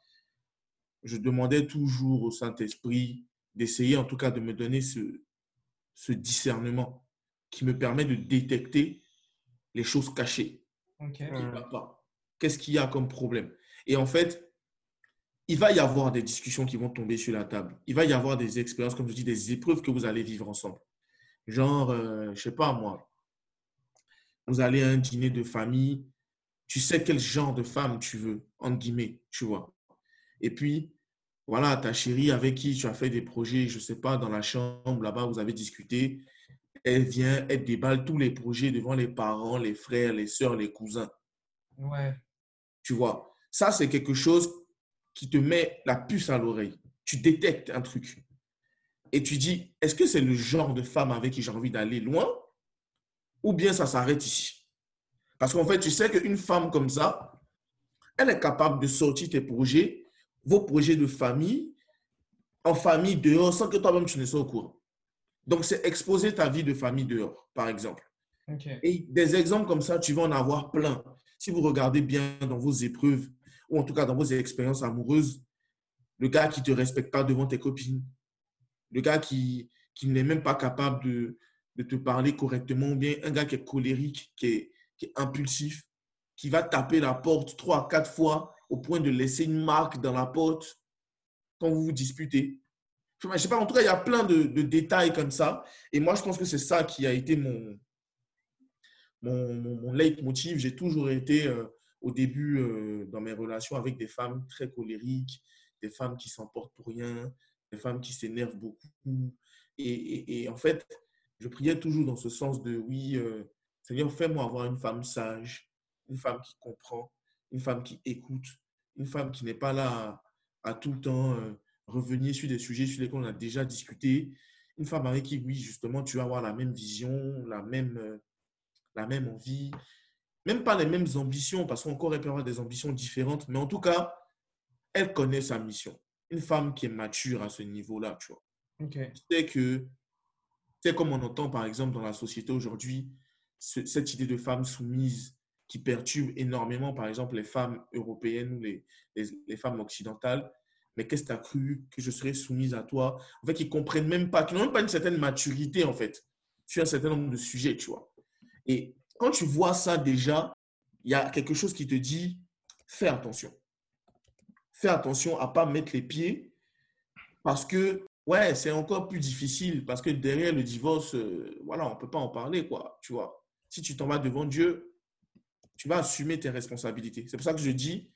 je demandais toujours au Saint-Esprit d'essayer en tout cas de me donner ce, ce discernement qui me permet de détecter les choses cachées Ok. qui ne va pas Qu'est-ce qu'il y a comme problème? Et en fait, il va y avoir des discussions qui vont tomber sur la table. Il va y avoir des expériences, comme je dis, des épreuves que vous allez vivre ensemble. Genre, euh, je sais pas moi, vous allez à un dîner de famille, tu sais quel genre de femme tu veux, entre guillemets, tu vois. Et puis, voilà, ta chérie avec qui tu as fait des projets, je sais pas, dans la chambre, là-bas, vous avez discuté, elle vient, elle déballe tous les projets devant les parents, les frères, les sœurs, les cousins. Ouais. Tu vois, ça, c'est quelque chose qui te met la puce à l'oreille. Tu détectes un truc. Et tu dis, est-ce que c'est le genre de femme avec qui j'ai envie d'aller loin ou bien ça s'arrête ici? Parce qu'en fait, tu sais qu'une femme comme ça, elle est capable de sortir tes projets, vos projets de famille, en famille dehors, sans que toi-même tu ne sois au courant. Donc, c'est exposer ta vie de famille dehors, par exemple. Et des exemples comme ça, tu vas en avoir plein. Si vous regardez bien dans vos épreuves, ou en tout cas dans vos expériences amoureuses, le gars qui ne te respecte pas devant tes copines, le gars qui, qui n'est même pas capable de, de te parler correctement, ou bien un gars qui est colérique, qui est, qui est impulsif, qui va taper la porte trois, quatre fois au point de laisser une marque dans la porte quand vous vous disputez. Je sais pas, en tout cas, il y a plein de, détails comme ça. Et moi, je pense que c'est ça qui a été mon, mon, leitmotiv. J'ai toujours été euh, au début euh, dans mes relations avec des femmes très colériques, des femmes qui s'emportent pour rien, des femmes qui s'énervent beaucoup. Et en fait, je priais toujours dans ce sens de oui, euh, Seigneur, fais-moi avoir une femme sage, une femme qui comprend, une femme qui écoute, une femme qui n'est pas là à, à tout le temps euh, revenir sur des sujets sur lesquels on a déjà discuté, une femme avec qui, oui, justement, tu vas avoir la même vision, la même, euh, la même envie, même pas les mêmes ambitions, parce qu'encore, elle peut avoir des ambitions différentes, mais en tout cas, elle connaît sa mission. Une femme qui est mature à ce niveau-là, tu vois. Ok. C'est que, c'est comme on entend, par exemple, dans la société aujourd'hui, ce- cette idée de femme soumise qui perturbe énormément, par exemple, les femmes européennes ou les, femmes occidentales. Mais qu'est-ce que tu as cru que je serais soumise à toi? En fait, ils comprennent même pas, qu'ils n'ont même pas une certaine maturité, en fait, sur un certain nombre de sujets, tu vois. Et quand tu vois ça déjà, il y a quelque chose qui te dit, fais attention. Fais attention à pas mettre les pieds parce que, ouais, c'est encore plus difficile parce que derrière le divorce, euh, voilà, on ne peut pas en parler, quoi, tu vois. Si tu t'en vas devant Dieu, tu vas assumer tes responsabilités. C'est pour ça que je dis,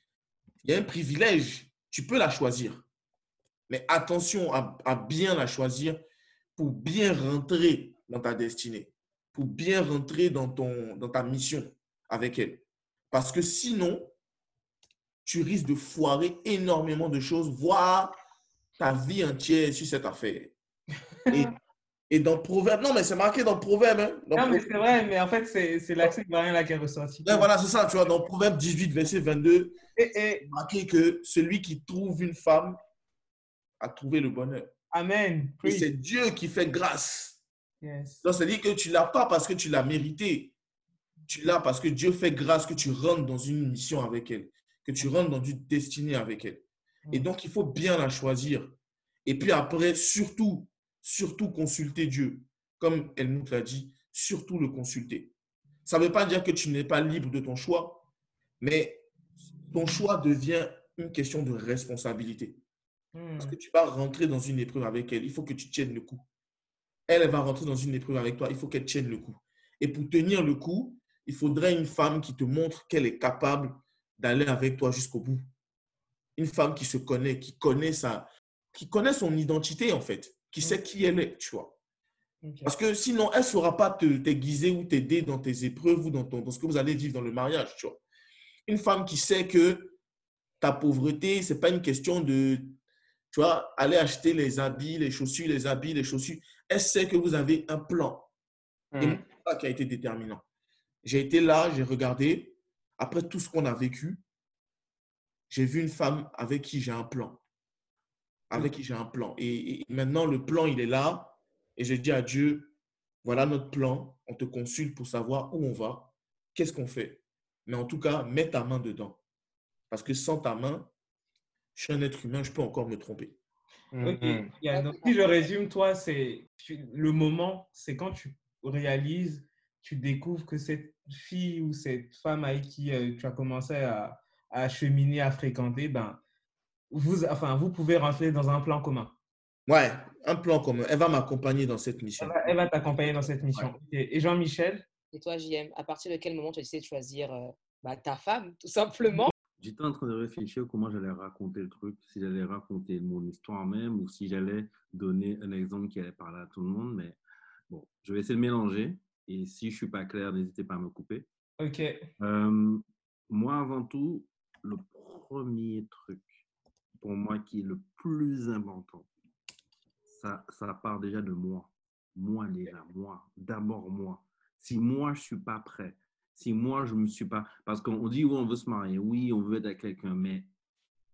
il y a un privilège, tu peux la choisir. Mais attention à, bien la choisir pour bien rentrer dans ta destinée, pour bien rentrer dans, dans ta mission avec elle. Parce que sinon, tu risques de foirer énormément de choses, voire ta vie entière sur cette affaire. et dans Proverbe, non, mais c'est marqué dans Proverbe. Hein, dans Non, mais c'est vrai, mais en fait, c'est l'accès variant là qui est ressorti. Ouais, voilà, c'est ça, tu vois, dans Proverbe 18, verset 22, Et, et- c'est marqué que celui qui trouve une femme a trouvé le bonheur. Amen. Et c'est Dieu qui fait grâce. Yes. Donc, c'est-à-dire que tu ne l'as pas parce que tu l'as mérité. Tu l'as parce que Dieu fait grâce que tu rentres dans une mission avec elle, que tu rentres dans une destinée avec elle. Et donc, il faut bien la choisir. Et puis après, surtout, surtout consulter Dieu. Comme Helmut l'a dit, surtout le consulter. Ça ne veut pas dire que tu n'es pas libre de ton choix, mais ton choix devient une question de responsabilité. Hmm. Parce que tu vas rentrer dans une épreuve avec elle, il faut que tu tiennes le coup. Elle, elle va rentrer dans une épreuve avec toi, il faut qu'elle tienne le coup. Et pour tenir le coup, il faudrait une femme qui te montre qu'elle est capable d'aller avec toi jusqu'au bout. Une femme qui se connaît, qui connaît, sa, qui connaît son identité, en fait, qui sait qui elle est, tu vois. Parce que sinon, elle ne saura pas te t'aiguiser ou t'aider dans tes épreuves ou dans, ton- dans ce que vous allez vivre dans le mariage, tu vois. Une femme qui sait que ta pauvreté, c'est pas une question de, tu vois, aller acheter les habits, les chaussures, les habits, les chaussures. Elle sait que vous avez un plan. Et c'est ça qui a été déterminant. J'ai été là, j'ai regardé. Après tout ce qu'on a vécu, j'ai vu une femme avec qui j'ai un plan. Avec qui j'ai un plan. Et, et maintenant, le plan, il est là. Et je dis à Dieu, voilà notre plan. On te consulte pour savoir où on va. Qu'est-ce qu'on fait? Mais en tout cas, mets ta main dedans. Parce que sans ta main, je suis un être humain, je peux encore me tromper. Mhm. Yeah, donc, si je résume, toi, c'est le moment, c'est quand tu réalises, tu découvres que cette fille ou cette femme avec qui euh, tu as commencé à, à cheminer, à fréquenter, ben, vous, enfin, vous pouvez rentrer dans un plan commun. Ouais, un plan commun. Elle va m'accompagner dans cette mission. elle va t'accompagner dans cette mission. Et Jean-Michel, Et toi, JM, à partir de quel moment tu as décidé de choisir euh, bah, ta femme, tout simplement? J'étais en train de réfléchir comment j'allais raconter le truc, si j'allais raconter mon histoire même ou si j'allais donner un exemple qui allait parler à tout le monde. Mais bon, je vais essayer de mélanger. Et si je suis pas clair, n'hésitez pas à me couper. ok. Euh, moi, avant tout, le premier truc pour moi qui est le plus important, ça, ça part déjà de moi. Moi déjà, moi. D'abord moi. Si moi, je suis pas prêt, si moi, je me suis pas... Parce qu'on dit, oui, on veut se marier, oui, on veut être avec quelqu'un, mais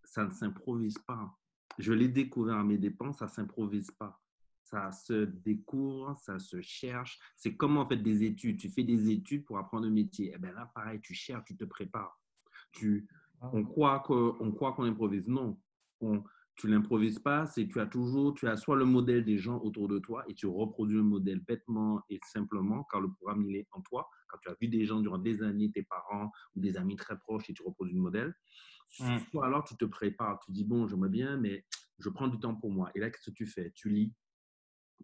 ça ne s'improvise pas. Je l'ai découvert à mes dépens, ça ne s'improvise pas. Ça se découvre, ça se cherche. C'est comme en fait des études. Tu fais des études pour apprendre un métier. Et bien là, pareil, tu cherches, tu te prépares. Tu, on croit que- on croit qu'on improvise. Non, on, tu l'improvises pas. C'est tu as toujours, tu as soit le modèle des gens autour de toi et tu reproduis le modèle bêtement et simplement car le programme il est en toi. Quand tu as vu des gens durant des années, tes parents ou des amis très proches et tu reproduis le modèle. Mm. Soit alors tu te prépares, tu dis bon, j'aimerais bien, mais je prends du temps pour moi. Et là, qu'est-ce que tu fais? Tu lis,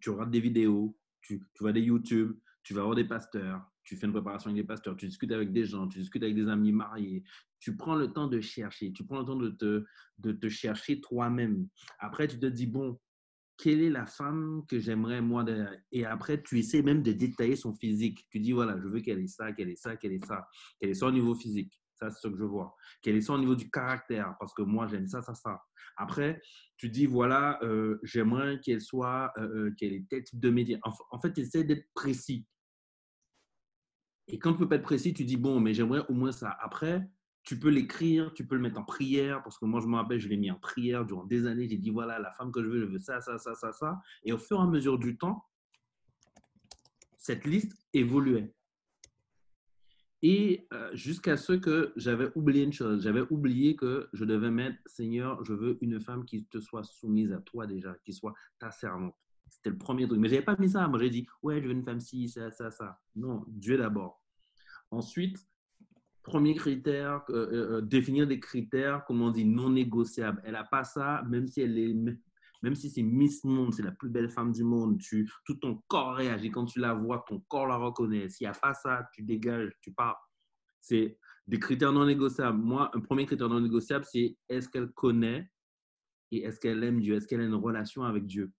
tu regardes des vidéos, tu, tu vas des YouTube, tu vas voir des pasteurs, tu fais une préparation avec des pasteurs, tu discutes avec des gens, tu discutes avec des amis mariés, tu prends le temps de chercher, tu prends le temps de te, de te chercher toi-même. Après, tu te dis, bon, quelle est la femme que j'aimerais moi derrière Et après, tu essaies même de détailler son physique. Tu dis, voilà, je veux qu'elle ait ça, qu'elle ait ça, qu'elle ait ça, qu'elle ait ça au niveau physique. Ça, c'est ce que je vois. Qu'elle ait ça au niveau du caractère, parce que moi, j'aime ça, ça, ça. Après, tu dis, voilà, euh, j'aimerais qu'elle soit, euh, euh, qu'elle ait tel type de métier. En, en fait, tu essaies d'être précis. Et quand tu peux pas être précis, tu dis, bon, mais j'aimerais au moins ça. Après, tu peux l'écrire, tu peux le mettre en prière, parce que moi, je me rappelle, je l'ai mis en prière durant des années. J'ai dit, voilà, la femme que je veux, je veux ça, ça, ça, ça, ça. Et au fur et à mesure du temps, cette liste évoluait. Et euh, jusqu'à ce que j'avais oublié une chose, j'avais oublié que je devais mettre, Seigneur, je veux une femme qui te soit soumise à toi déjà, qui soit ta servante. C'était le premier truc. Mais je n'avais pas mis ça. Moi, j'ai dit, ouais, je veux une femme ci, ça, ça, ça. Non, Dieu d'abord. Ensuite, premier critère, euh, euh, définir des critères, comme on dit, non négociables. Elle n'a pas ça, même si elle est, même si c'est Miss Monde, c'est la plus belle femme du monde, tu, tout ton corps réagit quand tu la vois, ton corps la reconnaît. S'il n'y a pas ça, tu dégages, tu pars. C'est des critères non négociables. Moi, un premier critère non négociable, c'est est-ce qu'elle connaît et est-ce qu'elle aime Dieu, est-ce qu'elle a une relation avec Dieu?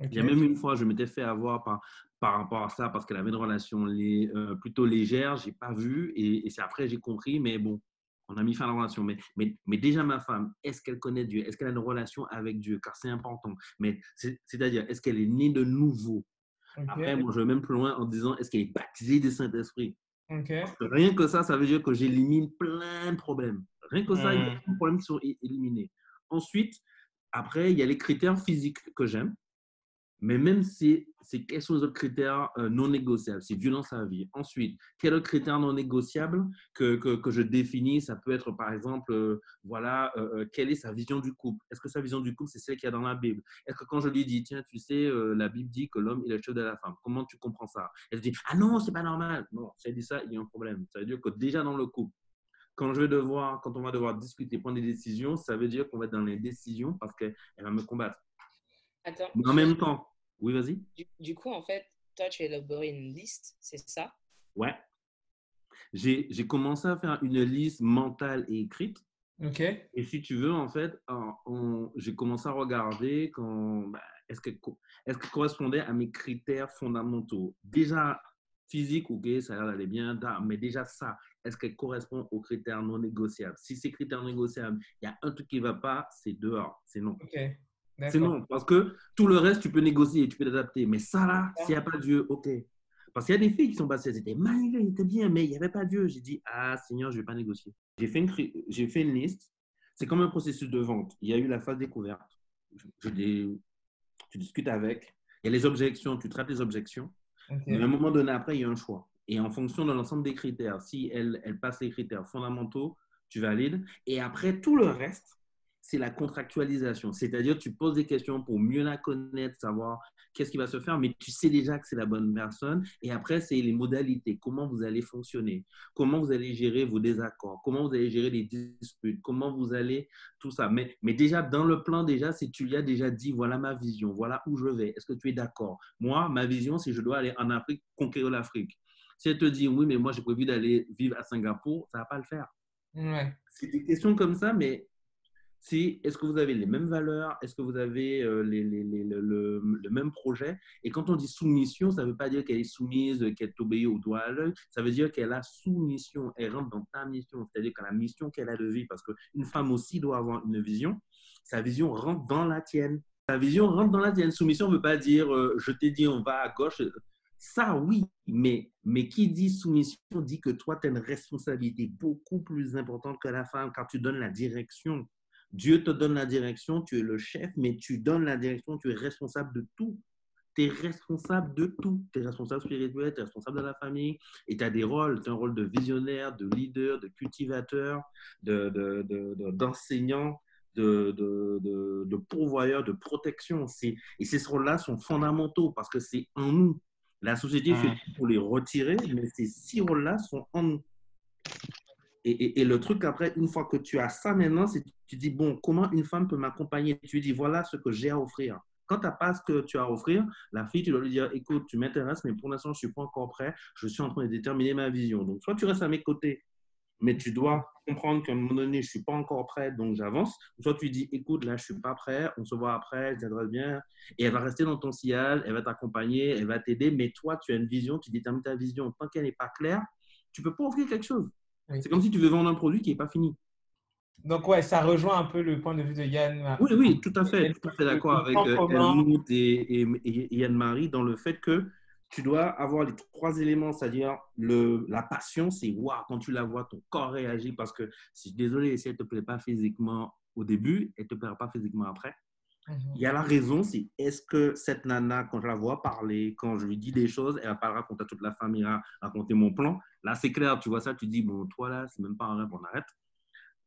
Il y a même une fois, je m'étais fait avoir par, par rapport à ça parce qu'elle avait une relation euh, plutôt légère. J'ai pas vu et, et c'est après j'ai compris. Mais bon, on a mis fin à la relation. Mais, mais, mais déjà ma femme, est-ce qu'elle connaît Dieu? Est-ce qu'elle a une relation avec Dieu? Car c'est important. Mais c'est- c'est-à-dire, est-ce qu'elle est née de nouveau? Après, moi, je vais même plus loin en disant, est-ce qu'elle est baptisée du Saint-Esprit? Rien que ça, ça veut dire que j'élimine plein de problèmes. Rien que ça, il y a Mm. plein de problèmes qui sont éliminés. Ensuite, après, il y a les critères physiques que j'aime. Mais même si c'est quels sont les autres critères euh, non négociables, c'est Dieu dans sa vie. Ensuite, quel autre critère non négociable que, que, que je définis Ça peut être par exemple, euh, voilà, euh, euh, quelle est sa vision du couple? Est-ce que sa vision du couple, c'est celle qu'il y a dans la Bible? Est-ce que quand je lui dis, tiens, tu sais, euh, la Bible dit que l'homme est le chef de la femme, comment tu comprends ça? Elle dit, ah non, c'est pas normal. Non, si elle dit ça, il y a un problème. Ça veut dire que déjà dans le couple, quand, je vais devoir, quand on va devoir discuter, prendre des décisions, ça veut dire qu'on va être dans les décisions parce qu'elle va me combattre. Attends. Mais en même temps, oui, vas-y. Du, du coup, en fait, toi, tu as élaboré une liste, c'est ça? Ouais. J'ai j'ai commencé à faire une liste mentale et écrite. Ok. Et si tu veux, en fait, j'ai commencé à regarder quand, bah, est-ce que est-ce que correspondait à mes critères fondamentaux. Déjà, physique, ok, ça a l'air d'aller bien, mais déjà ça, est-ce qu'elle correspond aux critères non négociables? Si ces critères négociables, il y a un truc qui ne va pas, c'est dehors, c'est non. Ok. C'est non, parce que tout le reste, tu peux négocier, tu peux t'adapter. Mais ça, là, s'il n'y a pas Dieu, ok. Parce qu'il y a des filles qui sont passées, elles étaient magnifiques, elles étaient bien, mais il n'y avait pas Dieu. J'ai dit, ah, Seigneur, je ne vais pas négocier. J'ai fait, une, fait une liste. C'est comme un processus de vente. Il y a eu la phase découverte. Je- je- tu discutes avec. Il y a les objections, tu traites les objections. Ok. Mais à un moment donné, après, il y a un choix. Et en fonction de l'ensemble des critères, si elle, elle passe les critères fondamentaux, tu valides. Et après, tout le reste, c'est la contractualisation. C'est-à-dire, tu poses des questions pour mieux la connaître, savoir qu'est-ce qui va se faire, mais tu sais déjà que c'est la bonne personne. Et après, c'est les modalités, comment vous allez fonctionner, comment vous allez gérer vos désaccords, comment vous allez gérer les disputes, comment vous allez, tout ça? Mais, mais déjà, dans le plan, déjà, si tu lui as déjà dit, voilà ma vision, voilà où je vais, est-ce que tu es d'accord? Moi, ma vision, c'est je dois aller en Afrique, conquérir l'Afrique. Si elle te dit, oui, mais moi, j'ai prévu d'aller vivre à Singapour, ça ne va pas le faire. Ouais. C'est des questions comme ça, mais c'est est-ce que vous avez les mêmes valeurs? Est-ce que vous avez euh, les, le, même projet? Et quand on dit soumission, ça ne veut pas dire qu'elle est soumise, qu'elle t'obéit au doigt à l'œil. Ça veut dire qu'elle a soumission, elle rentre dans ta mission, c'est-à-dire que la mission qu'elle a de vie, parce qu'une femme aussi doit avoir une vision, sa vision rentre dans la tienne. Sa vision rentre dans la tienne. Soumission ne veut pas dire euh, je t'ai dit on va à gauche. Ça, oui, mais, mais qui dit soumission dit que toi, tu as une responsabilité beaucoup plus importante que la femme car tu donnes la direction. Dieu te donne la direction, tu es le chef, mais tu donnes la direction, tu es responsable de tout. Tu es responsable de tout. Tu es responsable spirituel, tu es responsable de la famille et tu as des rôles. Tu as un rôle de visionnaire, de leader, de cultivateur, de- de- de- de- d'enseignant, de, de, de, de pourvoyeur, de protection. Et ces rôles-là sont fondamentaux parce que c'est en nous. La société fait tout pour les retirer, mais ces six rôles-là sont en nous. Et, le truc après, une fois que tu as ça maintenant, c'est tu dis, bon, comment une femme peut m'accompagner? Tu dis, voilà ce que j'ai à offrir. Quand tu n'as pas ce que tu as à offrir, la fille, tu dois lui dire, écoute, tu m'intéresses, mais pour l'instant, je ne suis pas encore prêt. Je suis en train de déterminer ma vision. Donc, soit tu restes à mes côtés, mais tu dois comprendre qu'à un moment donné, je ne suis pas encore prêt, donc j'avance. Soit tu dis, écoute, là, je ne suis pas prêt, on se voit après, je t'aiderai bien. Et elle va rester dans ton sillage, elle va t'accompagner, elle va t'aider, mais toi, tu as une vision, tu détermines ta vision. Tant qu'elle n'est pas claire, tu ne peux pas offrir quelque chose. Oui. C'est comme si tu veux vendre un produit qui n'est pas fini. Donc, ouais, ça rejoint un peu le point de vue de Yann. Oui, oui, tout à fait, tout à fait d'accord avec euh, commun. Helmut et, et, et Yann-Marie dans le fait que tu dois avoir les trois éléments, c'est-à-dire le, la passion, c'est waouh, quand tu la vois, ton corps réagit parce que, si, désolé, si elle ne te plaît pas physiquement au début, elle ne te plaira pas physiquement après. Mhm. Il y a la raison, c'est est-ce que cette nana, quand je la vois parler, quand je lui dis des choses, elle va pas raconter à toute la famille, raconter mon plan? Là, c'est clair, tu vois ça, tu dis, bon, toi là, c'est même pas un rêve, on arrête.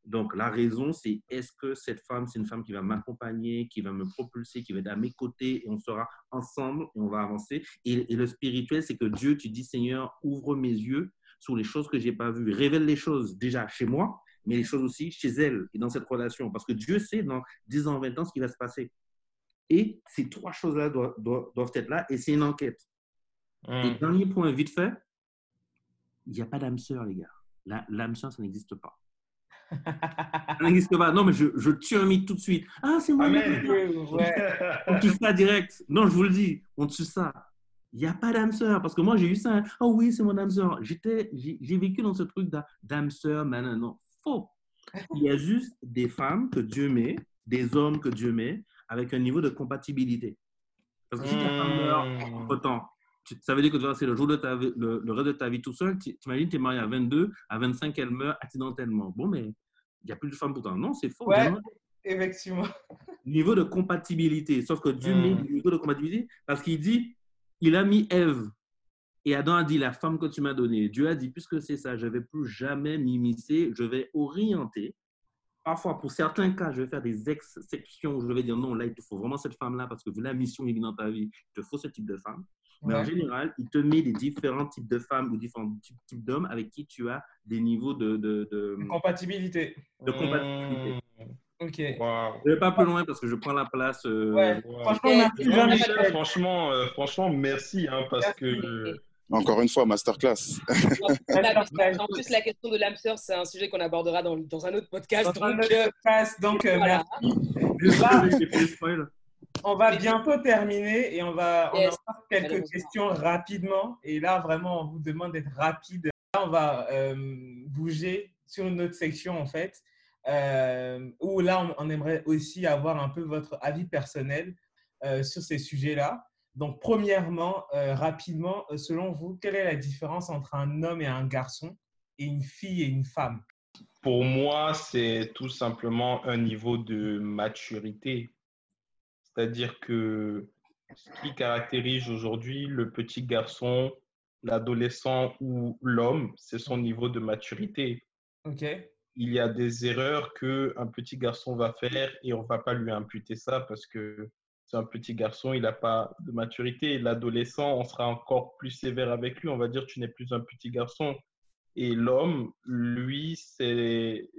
Donc, la raison, c'est est-ce que cette femme, c'est une femme qui va m'accompagner, qui va me propulser, qui va être à mes côtés et on sera ensemble et on va avancer? Et, et le spirituel, c'est que Dieu, tu dis, Seigneur, ouvre mes yeux sur les choses que j'ai pas vues. Révèle les choses déjà chez moi, mais les choses aussi chez elle et dans cette relation. Parce que Dieu sait dans 10 ans, 20 ans ce qui va se passer. Et ces trois choses-là doivent, être là et c'est une enquête. Et Mm. dernier point, vite fait, il n'y a pas d'âme sœur, les gars. L'âme sœur, ça n'existe pas. Ça n'existe pas. Non, mais je, je tue un mythe tout de suite. Ah, c'est moi. Ouais. On tue ça direct. Non, je vous le dis, on tue ça. Il n'y a pas d'âme sœur. Parce que moi, j'ai eu ça. Oh oui, c'est mon âme sœur. J'ai vécu dans ce truc d'âme sœur. Non, non, faux. Il y a juste des femmes que Dieu met, des hommes que Dieu met, avec un niveau de compatibilité. Parce que si ta femme meurt Mm. entre-temps, tu- ça veut dire que tu vas rester le, jour de ta vie- le, le reste de ta vie tout seul. Tu imagines, tu es marié à 22, à 25, elle meurt accidentellement. Bon, mais il n'y a plus de femme pour toi. Non, c'est faux. Ouais. Effectivement. Niveau de compatibilité. Sauf que Dieu Mm. met le niveau de compatibilité parce qu'il dit, il a mis Ève. Et Adam a dit, la femme que tu m'as donnée. Dieu a dit, puisque c'est ça, je ne vais plus jamais m'immiscer, je vais orienter. Parfois, pour certains cas, je vais faire des exceptions. où Je vais dire, non, là, il te faut vraiment cette femme-là parce que vu la mission qui est dans ta vie, il te faut ce type de femme. Mais en général, il te met des différents types de femmes ou différents types types d'hommes avec qui tu as des niveaux de, de, de, Compatibilité. de compatibilité. Ok. Waouh. Je ne vais pas plus loin parce que je prends la place. euh, Ouais. Wow. Franchement, merci Jean-Michel. Franchement, euh, franchement, merci hein, parce Merci. que Encore une fois, masterclass. En plus, la question de l'âme sœur, c'est un sujet qu'on abordera dans, dans un autre podcast. Dans un donc, autre euh, podcast, donc, euh, voilà. On va bientôt terminer et on va on a Yes. quelques questions rapidement. Et là, vraiment, on vous demande d'être rapide on va euh, bouger sur une autre section, en fait, euh, où là, on, aimerait aussi avoir un peu votre avis personnel euh, sur ces sujets-là. Donc, premièrement, rapidement, selon vous, quelle est la différence entre un homme et un garçon et une fille et une femme? Pour moi, c'est tout simplement un niveau de maturité. C'est-à-dire que ce qui caractérise aujourd'hui le petit garçon l'adolescent ou l'homme, c'est son niveau de maturité. Ok. Il y a des erreurs que un petit garçon va faire et on va pas lui imputer ça parce que un petit garçon, il n'a pas de maturité. L'adolescent, on sera encore plus sévère avec lui. On va dire tu n'es plus un petit garçon. Et l'homme, lui, c'est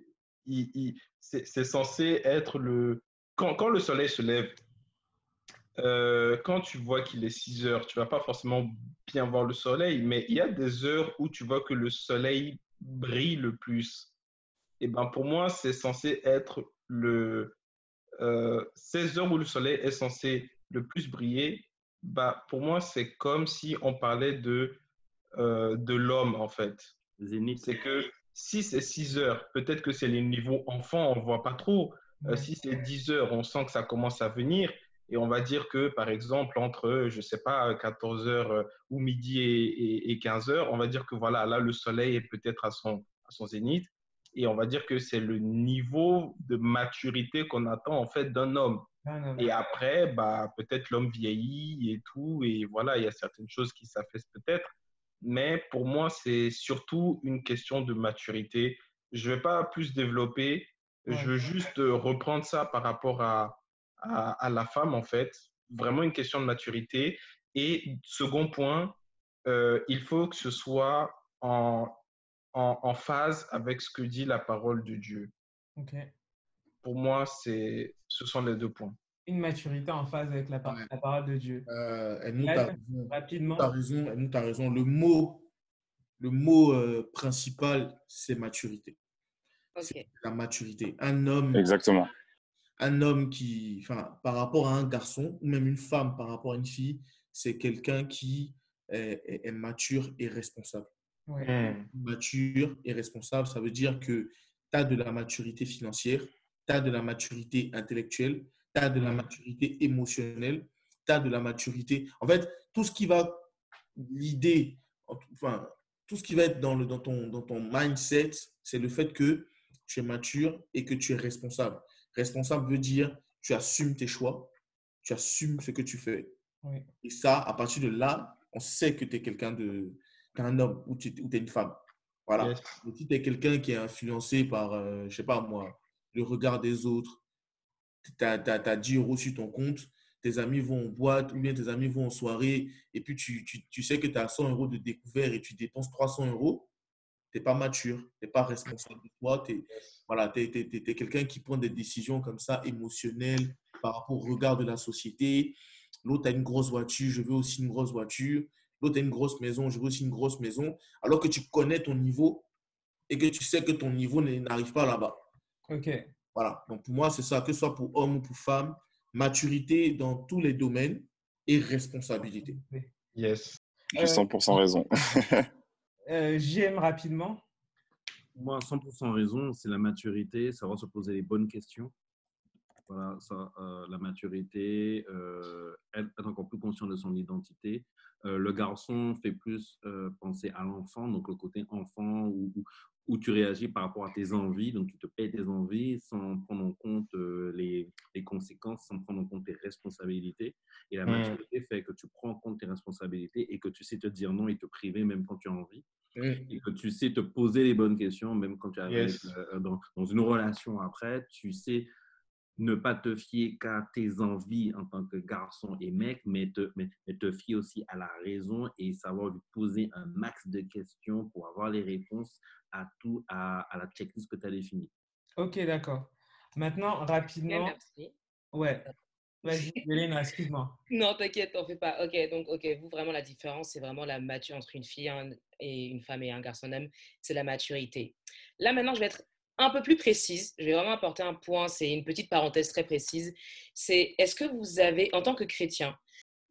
c'est censé être le quand, quand le soleil se lève, euh, quand tu vois qu'il est 6 heures, tu vas pas forcément bien voir le soleil, mais il y a des heures où tu vois que le soleil brille le plus. Et ben pour moi, c'est censé être le euh, 16 heures où le soleil est censé le plus briller. Bah, pour moi, c'est comme si on parlait de, euh, de l'homme, en fait. C'est que si c'est 6 heures, peut-être que c'est les niveaux enfants, on voit pas trop. Euh, si c'est 10 heures, on sent que ça commence à venir. Et on va dire que, par exemple, entre, je ne sais pas, 14 heures euh, ou midi et, 15 heures, on va dire que voilà, là, le soleil est peut-être à son, à son zénith. Et on va dire que c'est le niveau de maturité qu'on attend, en fait, d'un homme. Et après, bah, peut-être l'homme vieillit et tout. Et voilà, il y a certaines choses qui s'affaissent peut-être. Mais pour moi, c'est surtout une question de maturité. Je ne vais pas plus développer. Je veux juste reprendre ça par rapport à, à, la femme, en fait. Vraiment une question de maturité. Et second point, euh, il faut que ce soit en, en, phase avec ce que dit la parole de Dieu. Pour moi, c'est, ce sont les deux points. Une maturité en phase avec la, la parole de Dieu. Euh, elle nous raison. Rapidement. As raison, elle nous a raison. Le mot, le mot euh, principal, c'est maturité. C'est la maturité. Un homme. Exactement un homme qui, enfin, par rapport à un garçon ou même une femme par rapport à une fille, c'est quelqu'un qui est, mature et responsable. Hmm. Mature et responsable, ça veut dire que tu as de la maturité financière, tu as de la maturité intellectuelle, tu as de la maturité émotionnelle, tu as de la maturité. En fait, tout ce qui va, l'idée, enfin, tout ce qui va être dans, le, dans, ton, dans ton mindset, c'est le fait que tu es mature et que tu es responsable. Responsable veut dire tu assumes tes choix, tu assumes ce que tu fais. Et ça, à partir de là, on sait que tu es quelqu'un de, qu'un homme ou tu es une femme. Voilà. Si tu es quelqu'un qui est influencé par, je euh, je sais pas moi, le regard des autres, tu as, as, 10 euros sur ton compte, tes amis vont en boîte ou bien tes amis vont en soirée et puis tu, tu, tu sais que tu as 100 euros de découvert et tu dépenses 300 euros, tu n'es pas mature, tu n'es pas responsable de toi, tu es, voilà, tu es, quelqu'un qui prend des décisions comme ça, émotionnelles, par rapport au regard de la société. L'autre a une grosse voiture, je veux aussi une grosse voiture. L'autre a une grosse maison, je veux aussi une grosse maison. Alors que tu connais ton niveau et que tu sais que ton niveau n'arrive pas là-bas. OK. Voilà. Donc, pour moi, c'est ça, que ce soit pour homme ou pour femme, maturité dans tous les domaines et responsabilité. Yes. J'ai 100% euh, raison. euh, J'aime rapidement. Moi, 100% raison, c'est la maturité, savoir se poser les bonnes questions. Voilà, ça, euh, la maturité, euh, être, encore plus conscient de son identité. Euh, le garçon fait plus penser à l'enfant, donc le côté enfant où, où, tu réagis par rapport à tes envies, donc tu te payes tes envies sans prendre en compte les, les, conséquences, sans prendre en compte tes responsabilités. Et la mmh. maturité fait que tu prends en compte tes responsabilités et que tu sais te dire non et te priver même quand tu as envie et que tu sais te poser les bonnes questions, même quand tu arrives euh, dans, dans, une relation après, tu sais ne pas te fier qu'à tes envies en tant que garçon et mec, mais te, mais, te fier aussi à la raison et savoir lui poser un max de questions pour avoir les réponses à tout, à, à la checklist que tu as définie. Ok, d'accord. Maintenant, rapidement. Merci. Ouais. Vas-y, Hélène, excuse-moi. Non, t'inquiète, t'en fais pas. Ok, donc, ok, vous, vraiment, la différence, c'est vraiment la maturité entre une fille et une femme et un garçon homme, c'est la maturité. Là, maintenant, je vais être un peu plus précise. Je vais vraiment apporter un point, c'est une petite parenthèse très précise. C'est est-ce que vous avez, en tant que chrétien,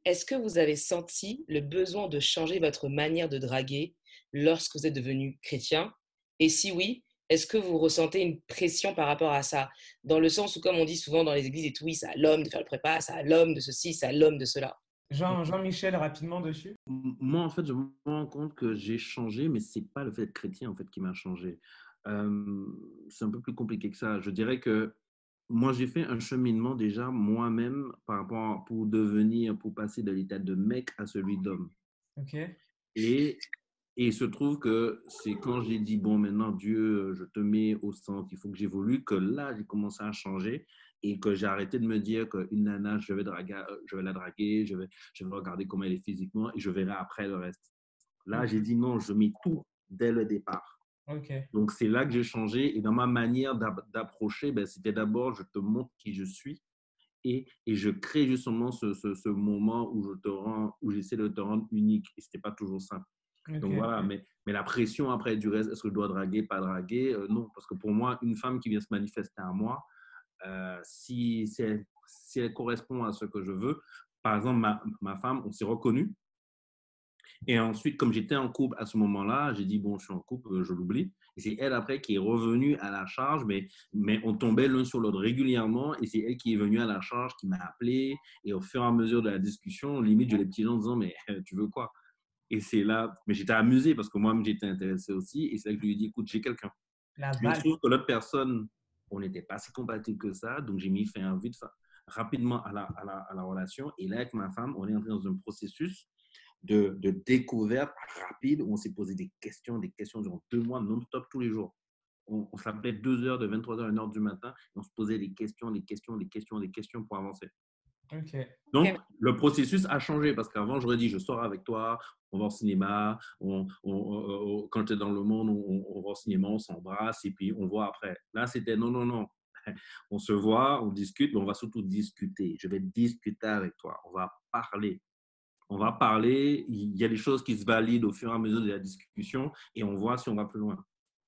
est-ce que vous avez senti le besoin de changer votre manière de draguer, lorsque vous êtes devenu chrétien? Et si oui, est-ce que vous ressentez une pression par rapport à ça? Dans le sens où, comme on dit souvent dans les églises et tout, oui, c'est à l'homme de faire le prépa, c'est à l'homme de ceci, c'est à l'homme de cela. Jean, Jean-Michel, rapidement dessus. Moi, en fait, je me rends compte que j'ai changé, mais c'est pas le fait d'être chrétien en fait qui m'a changé. Euh, c'est un peu plus compliqué que ça. Je dirais que moi, j'ai fait un cheminement déjà moi-même par rapport pour devenir, pour passer de l'état de mec à celui d'homme. Ok. Et, et il se trouve que c'est quand j'ai dit, bon, maintenant, Dieu, je te mets au centre, il faut que j'évolue, que là, j'ai commencé à changer et que j'ai arrêté de me dire qu'une nana, je vais, draguer, euh, je vais la draguer, je vais, je vais regarder comment elle est physiquement et je verrai après le reste. Là, j'ai dit non, je mets tout dès le départ. Donc, c'est là que j'ai changé. Et dans ma manière d'approcher, ben, c'était d'abord, je te montre qui je suis et, et je crée justement ce, ce, ce, moment où je te rends, où j'essaie de te rendre unique. Et ce n'était pas toujours simple. Donc voilà, mais, mais la pression après du reste, est-ce que je dois draguer, pas draguer? Euh, Non, parce que pour moi, une femme qui vient se manifester à moi, euh, si, si, elle, si, elle, correspond à ce que je veux, par exemple, ma, ma femme, on s'est reconnu. Et ensuite, comme j'étais en couple à ce moment-là, j'ai dit, bon, je suis en couple, euh, je l'oublie. Et c'est elle après qui est revenue à la charge, mais, mais on tombait l'un sur l'autre régulièrement. Et c'est elle qui est venue à la charge, qui m'a appelé. Et au fur et à mesure de la discussion, limite, je les petits gens en disant, mais tu veux quoi? Et c'est là, mais j'étais amusé parce que moi-même, j'étais intéressé aussi. Et c'est là que je lui ai dit, écoute, j'ai quelqu'un. Je trouve que l'autre personne on n'était pas si compatibles que ça. Donc, j'ai mis fin vite, rapidement à la, à, la, à la, relation. Et là, avec ma femme, on est entré dans un processus de, de découverte rapide où on s'est posé des questions, des questions durant deux mois non-stop tous les jours. On, s'appelait deux heures de 23h à 1h du matin et on se posait des questions, des questions, des questions, des questions pour avancer. Donc, le processus a changé parce qu'avant, j'aurais dit, je sors avec toi, on va au cinéma, on, quand tu es dans le monde, on, va au cinéma, on s'embrasse et puis on voit après. Là, c'était non, non, non. On se voit, on discute, mais on va surtout discuter. Je vais discuter avec toi, on va parler. On va parler, il y a des choses qui se valident au fur et à mesure de la discussion et on voit si on va plus loin.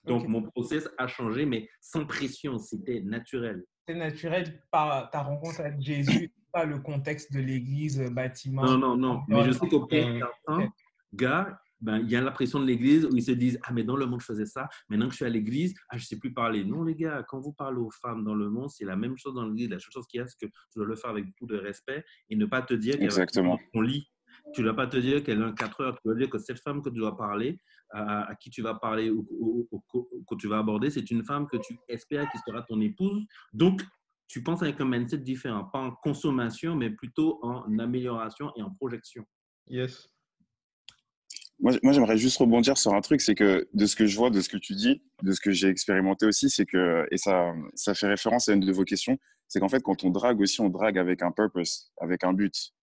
Donc, mon process a changé, mais sans pression, c'était naturel. C'est naturel par ta rencontre avec Jésus pas le contexte de l'église, bâtiment. Non, non, non. Mais je sais qu'au certains gars, ben, il y a la pression de l'église où ils se disent Ah, mais dans le monde, je faisais ça. Maintenant que je suis à l'église, ah, je ne sais plus parler. Non, les gars, quand vous parlez aux femmes dans le monde, c'est la même chose dans l'église. La seule chose qu'il y a, c'est que tu dois le faire avec beaucoup de respect et ne pas te dire qu'on lit. Tu ne dois pas te dire qu'elle a 4 heures. Tu dois dire que cette femme que tu dois parler, à, qui tu vas parler ou, que tu vas aborder, c'est une femme que tu espères qui sera ton épouse. Donc, tu penses avec un mindset différent, pas en consommation, mais plutôt en amélioration et en projection. Yes. Moi, moi j'aimerais juste rebondir sur un truc, c'est que de ce que je vois, de ce que tu dis, de ce que j'ai expérimenté aussi, c'est que, et ça, ça fait référence à une de vos questions, c'est qu'en fait, quand on drague aussi, on drague avec un purpose, avec un but.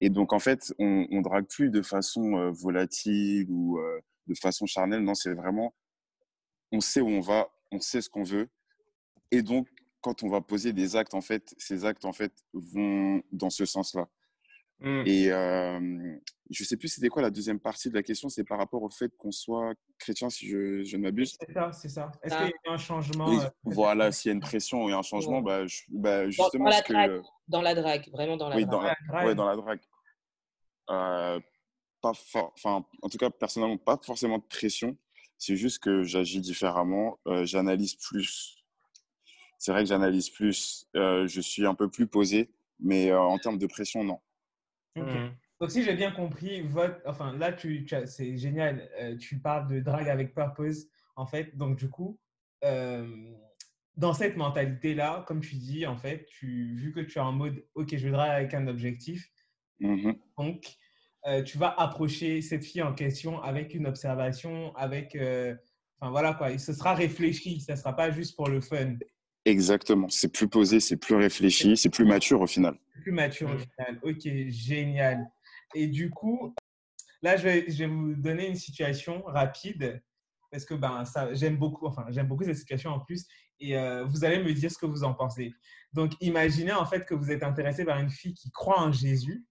Et donc, en fait, on, on drague plus de façon volatile ou de façon charnelle. Non, c'est vraiment, on sait où on va, on sait ce qu'on veut. Et donc, quand on va poser des actes, en fait, ces actes, en fait, vont dans ce sens-là. Mmh. Et euh, je ne sais plus c'était quoi la deuxième partie de la question, c'est par rapport au fait qu'on soit chrétien, si je, je ne m'abuse. C'est ça, c'est ça. Est-ce qu'il y a un changement euh, Voilà, s'il y a une pression et un changement, bah, bah, justement. Dans, la drague, dans la drague, vraiment dans la oui, drague. Dans la, ouais, dans la drague. Euh, pas enfin, en tout cas, personnellement, pas forcément de pression. C'est juste que j'agis différemment, j'analyse plus c'est vrai que j'analyse plus, euh, je suis un peu plus posé, mais euh, en termes de pression, non. Mmh. Donc, si j'ai bien compris, votre, enfin, là, tu, c'est génial, euh, tu parles de drague avec purpose, en fait. Donc, du coup, dans cette mentalité-là, comme tu dis, en fait, tu, vu que tu es en mode, OK, je veux drague avec un objectif, mmh donc, tu vas approcher cette fille en question avec une observation, avec, enfin, voilà quoi, ce sera réfléchi, ça ne sera pas juste pour le fun. Exactement. C'est plus posé, c'est plus réfléchi, c'est plus mature au final. Plus mature au final. Ok, génial. Et du coup, là, je vais, je vais vous donner une situation rapide parce que ben, ça, j'aime beaucoup, enfin, j'aime beaucoup cette situation en plus. Et euh, vous allez me dire ce que vous en pensez. Donc, imaginez en fait que vous êtes intéressé par une fille qui croit en Jésus.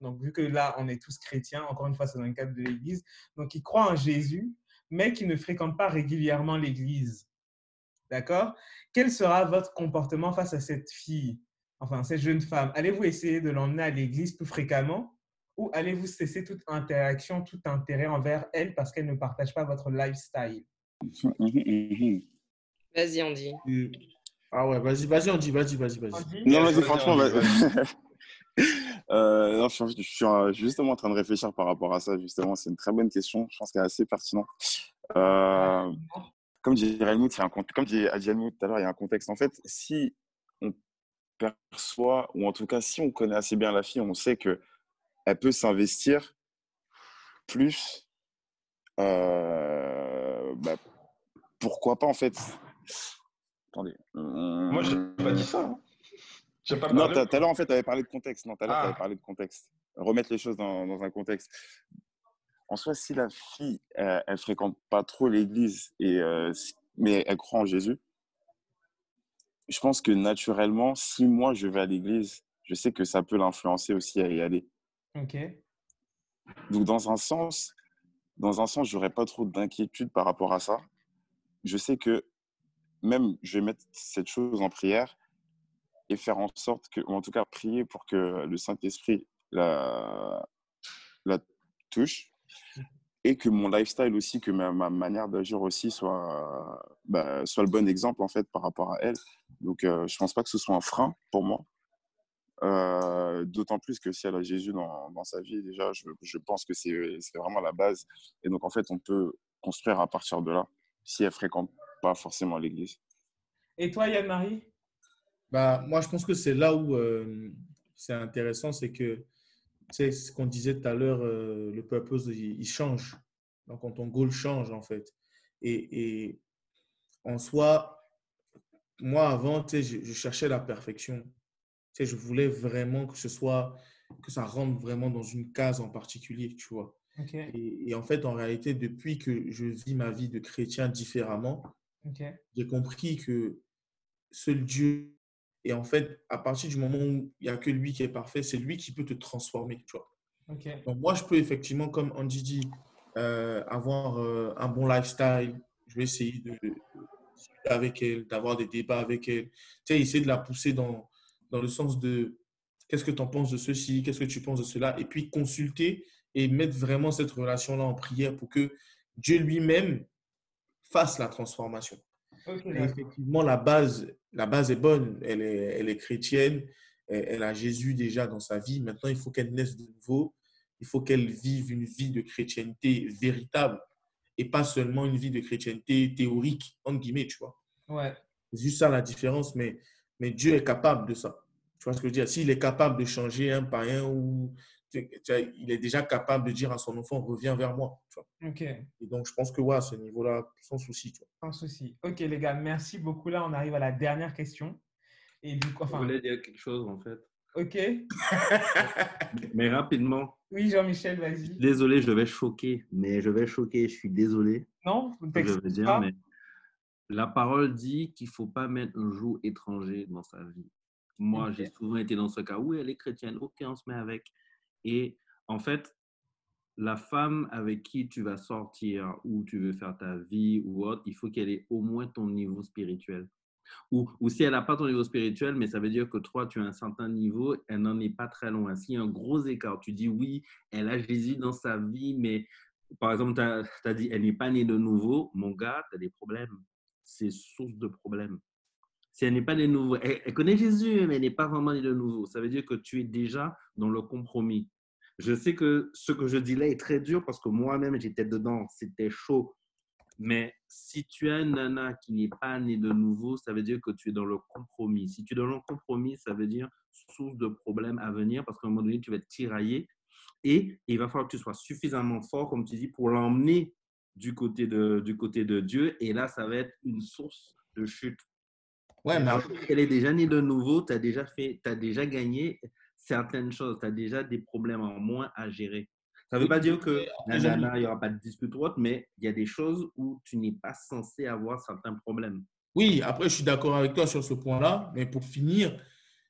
Donc, vu que là, on est tous chrétiens, encore une fois, c'est dans le cadre de l'Église. Donc, qui croit en Jésus, mais qui ne fréquente pas régulièrement l'Église. D'accord? Quel sera votre comportement face à cette fille, enfin cette jeune femme Allez-vous essayer de l'emmener à l'église plus fréquemment? Ou allez-vous cesser toute interaction, tout intérêt envers elle parce qu'elle ne partage pas votre lifestyle? Vas-y, Andy. Euh, Ah ouais, vas-y, vas-y, on dit, vas-y, vas-y, vas-y. Andy? Non, Vas-y, vas-y, franchement, vas-y, vas- Euh, non, je, suis, je suis, justement en train de réfléchir par rapport à ça. Justement, c'est une très bonne question. Je pense qu'elle est assez pertinente. Euh, comme dit Helmut, un comme dit- Helmut tout à l'heure, il y a un contexte. En fait, si on perçoit, ou en tout cas, si on connaît assez bien la fille, on sait que elle peut s'investir plus. euh, bah, pourquoi pas, en fait Attendez. Moi, je n'ai pas dit ça. hein. J'ai pas Non, tout à l'heure, en fait, tu avais parlé de contexte. Non, tout à l'heure, Ah. tu avais parlé de contexte. Remettre les choses dans, dans un contexte. En soi, si la fille, euh, elle fréquente pas trop l'église, et, mais elle croit en Jésus, je pense que naturellement, si moi, je vais à l'église, je sais que ça peut l'influencer aussi à y aller. Ok. Donc, dans un sens, dans un sens, j'aurais pas trop d'inquiétude par rapport à ça. Je sais que même, je vais mettre cette chose en prière et faire en sorte que, ou en tout cas prier pour que le Saint-Esprit la, la touche et que mon lifestyle aussi, que ma, ma manière d'agir aussi soit, bah, soit le bon exemple en fait par rapport à elle. Donc, euh, je pense pas que ce soit un frein pour moi. Euh, D'autant plus que si elle a Jésus dans, dans sa vie, déjà, je, je pense que c'est c'est vraiment la base. Et donc, en fait, on peut construire à partir de là, si elle fréquente pas forcément l'église. Et toi, Yann-Marie? Bah, moi, je pense que c'est là où euh, c'est intéressant, c'est que, sais, ce qu'on disait tout à l'heure, euh, le purpose, il, il change. Donc, quand ton goal change, en fait. Et, et en soi, moi, avant, tu sais, je, je cherchais la perfection. Tu sais, je voulais vraiment que ce soit, que ça rentre vraiment dans une case en particulier, tu vois. Et, et en fait, en réalité, depuis que je vis ma vie de chrétien différemment, j'ai compris que seul Dieu, et en fait, à partir du moment où il n'y a que lui qui est parfait, c'est lui qui peut te transformer, tu vois. Ok. Donc, moi, je peux effectivement, comme Andy dit, euh, avoir euh, un bon lifestyle. Je vais essayer de, de avec elle, d'avoir des débats avec elle. Tu sais, essayer de la pousser dans, dans le sens de qu'est-ce que tu en penses de ceci, qu'est-ce que tu penses de cela, et puis consulter et mettre vraiment cette relation-là en prière pour que Dieu lui-même fasse la transformation. Effectivement, la base, la base est bonne. Elle est, elle est chrétienne. Elle, elle a Jésus déjà dans sa vie. Maintenant, il faut qu'elle naisse de nouveau. Il faut qu'elle vive une vie de chrétienté véritable et pas seulement une vie de chrétienté théorique, entre guillemets, tu vois. Ouais. C'est juste ça la différence. Mais, mais Dieu est capable de ça. Tu vois ce que je veux dire? S'il est capable de changer un païen ou il est déjà capable de dire à son enfant, reviens vers moi. Tu vois. Et donc, je pense que ouais, à ce niveau-là, sans souci. Tu vois. Sans souci. Ok, les gars, merci beaucoup. Là, on arrive à la dernière question. Et du coup, Je enfin, voulais dire quelque chose en fait. ok. Mais rapidement. Oui, Jean-Michel, vas-y. Désolé, je vais choquer. Mais je vais choquer, je suis désolé. Non, je veux dire, pas. mais la parole dit qu'il ne faut pas mettre un joug étranger dans sa vie. Moi, j'ai souvent été dans ce cas. Oui, elle est chrétienne. Ok, on se met avec. Et en fait, la femme avec qui tu vas sortir ou tu veux faire ta vie ou autre, il faut qu'elle ait au moins ton niveau spirituel. Ou, ou si elle n'a pas ton niveau spirituel, mais ça veut dire que toi, tu as un certain niveau, elle n'en est pas très loin. S'il y a un gros écart, tu dis oui, elle a Jésus dans sa vie, mais par exemple, tu as, dit elle n'est pas née de nouveau, mon gars, tu as des problèmes. C'est source de problèmes. Si elle n'est pas de nouveau, elle, connaît Jésus, mais elle n'est pas vraiment née de nouveau. Ça veut dire que tu es déjà dans le compromis. Je sais que ce que je dis là est très dur parce que moi-même, j'étais dedans. C'était chaud. Mais si tu as une nana qui n'est pas née de nouveau, ça veut dire que tu es dans le compromis. Si tu es dans le compromis, ça veut dire source de problèmes à venir parce qu'à un moment donné, tu vas être tiraillé. Et il va falloir que tu sois suffisamment fort, comme tu dis, pour l'emmener du du côté de Dieu. Et là, ça va être une source de chute. Ouais, mais Alors, Elle est déjà née de nouveau, tu as déjà fait, as déjà gagné certaines choses, tu as déjà des problèmes en moins à gérer. Ça ne veut pas dire que après, nana, il n'y aura pas de dispute ou autre, mais il y a des choses où tu n'es pas censé avoir certains problèmes. Oui, après, je suis d'accord avec toi sur ce point-là, mais pour finir,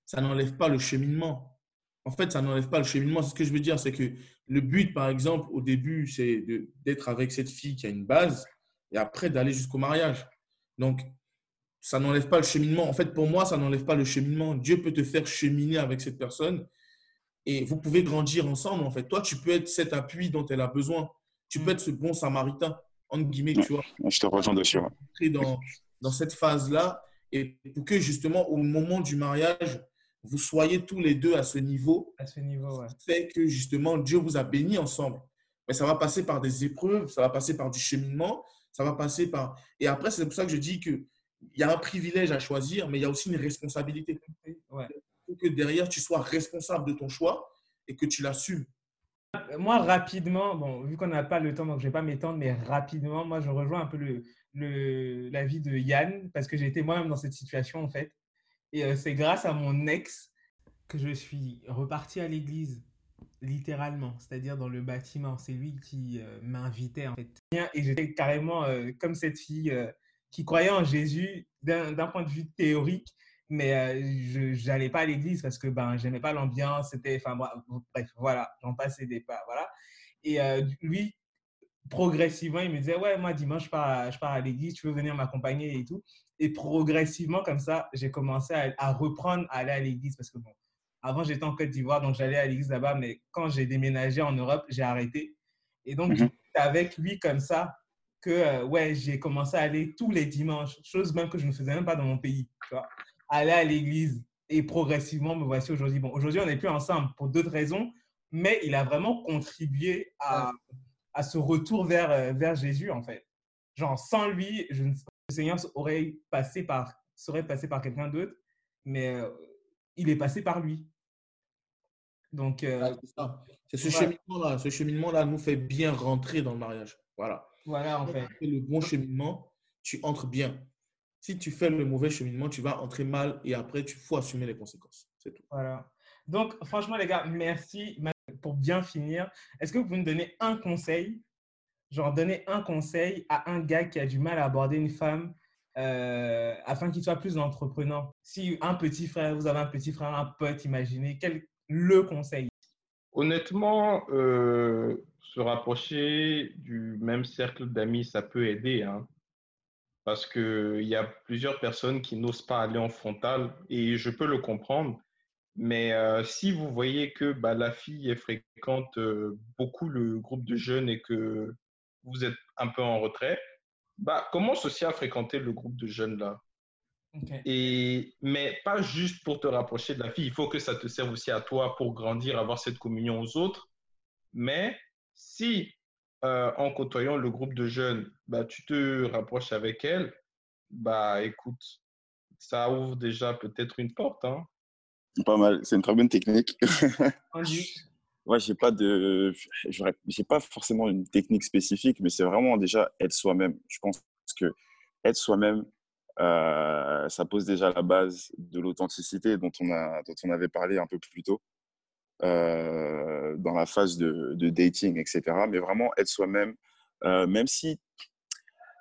ça n'enlève pas le cheminement. En fait, ça n'enlève pas le cheminement. Ce que je veux dire, c'est que le but, par exemple, au début, c'est d'être avec cette fille qui a une base et après d'aller jusqu'au mariage. Donc, ça n'enlève pas le cheminement. En fait, pour moi, ça n'enlève pas le cheminement. Dieu peut te faire cheminer avec cette personne Et vous pouvez grandir ensemble, en fait. Toi, tu peux être cet appui dont elle a besoin. Tu peux Mm. être ce bon samaritain, entre guillemets, tu vois. Je te rejoins dessus. dans, dans cette phase-là et pour que justement au moment du mariage, vous soyez tous les deux à ce niveau, À ce niveau, ouais. fait que justement Dieu vous a bénis ensemble. Mais ça va passer par des épreuves, ça va passer par du cheminement, ça va passer par... Et après, c'est pour ça que je dis qu'il y a un privilège à choisir, mais il y a aussi une responsabilité. Ouais. Il faut que derrière, tu sois responsable de ton choix et que tu l'assumes. Moi, rapidement, bon, vu qu'on n'a pas le temps, donc je ne vais pas m'étendre, mais rapidement, moi, je rejoins un peu le, le, l'avis de Yann, parce que j'ai été moi-même dans cette situation, en fait. Et euh, c'est grâce à mon ex que je suis reparti à l'église, littéralement, c'est-à-dire dans le bâtiment. C'est lui qui euh, m'invitait, en fait. Et j'étais carrément euh, comme cette fille euh, qui croyait en Jésus d'un point de vue théorique, mais euh, je n'allais pas à l'église parce que ben, j'aimais pas l'ambiance. C'était, enfin, bref, voilà, j'en passais des pas, voilà. Et euh, lui, progressivement, il me disait, ouais, moi, dimanche, je pars à, je pars à l'église, tu veux venir m'accompagner et tout. Et progressivement, comme ça, j'ai commencé à, à reprendre à aller à l'église parce que, bon, avant, j'étais en Côte d'Ivoire, donc j'allais à l'église là-bas, mais quand j'ai déménagé en Europe, j'ai arrêté. Et donc, c'est avec lui comme ça que, euh, ouais, j'ai commencé à aller tous les dimanches, chose même que je ne faisais même pas dans mon pays, tu vois, aller à l'église. Et progressivement, me voici aujourd'hui. Bon, aujourd'hui, on n'est plus ensemble pour d'autres raisons, mais il a vraiment contribué à, à ce retour vers, euh, vers Jésus, en fait. Genre, sans lui, je ne, le Seigneur aurait passé par, serait passé par quelqu'un d'autre, mais euh, il est passé par lui. Donc, euh, Ah, c'est ce Ouais. cheminement-là. Ce cheminement-là nous fait bien rentrer dans le mariage. Voilà. Voilà, en fait. tu fais le bon cheminement, tu entres bien. Si tu fais le mauvais cheminement, tu vas entrer mal et après, il faut assumer les conséquences. C'est tout. Voilà. Donc, franchement, les gars, merci. Pour bien finir, est-ce que vous pouvez me donner un conseil, genre donner un conseil à un gars qui a du mal à aborder une femme euh, afin qu'il soit plus entreprenant? Si un petit frère, vous avez un petit frère, un pote, imaginez, quel le conseil? Honnêtement, euh, se rapprocher du même cercle d'amis, ça peut aider, hein. parce qu'il y a plusieurs personnes qui n'osent pas aller en frontal et je peux le comprendre. Mais euh, si vous voyez que bah, la fille fréquente euh, beaucoup le groupe de jeunes et que vous êtes un peu en retrait, bah, commence aussi à fréquenter le groupe de jeunes là? Ok. Et, mais pas juste pour te rapprocher de la fille. Il faut que ça te serve aussi à toi pour grandir, avoir cette communion aux autres. Mais si, euh, en côtoyant le groupe de jeunes, bah, tu te rapproches avec elle, bah écoute, ça ouvre déjà peut-être une porte. Hein. Pas mal. C'est une très bonne technique. Moi, j'ai pas de, j'aurais- j'ai pas forcément une technique spécifique, mais c'est vraiment déjà être soi-même. Je pense que être soi-même, euh, ça pose déjà la base de l'authenticité dont on a, dont on avait parlé un peu plus tôt euh, dans la phase de, dating, etc. Mais vraiment être soi-même, euh, même si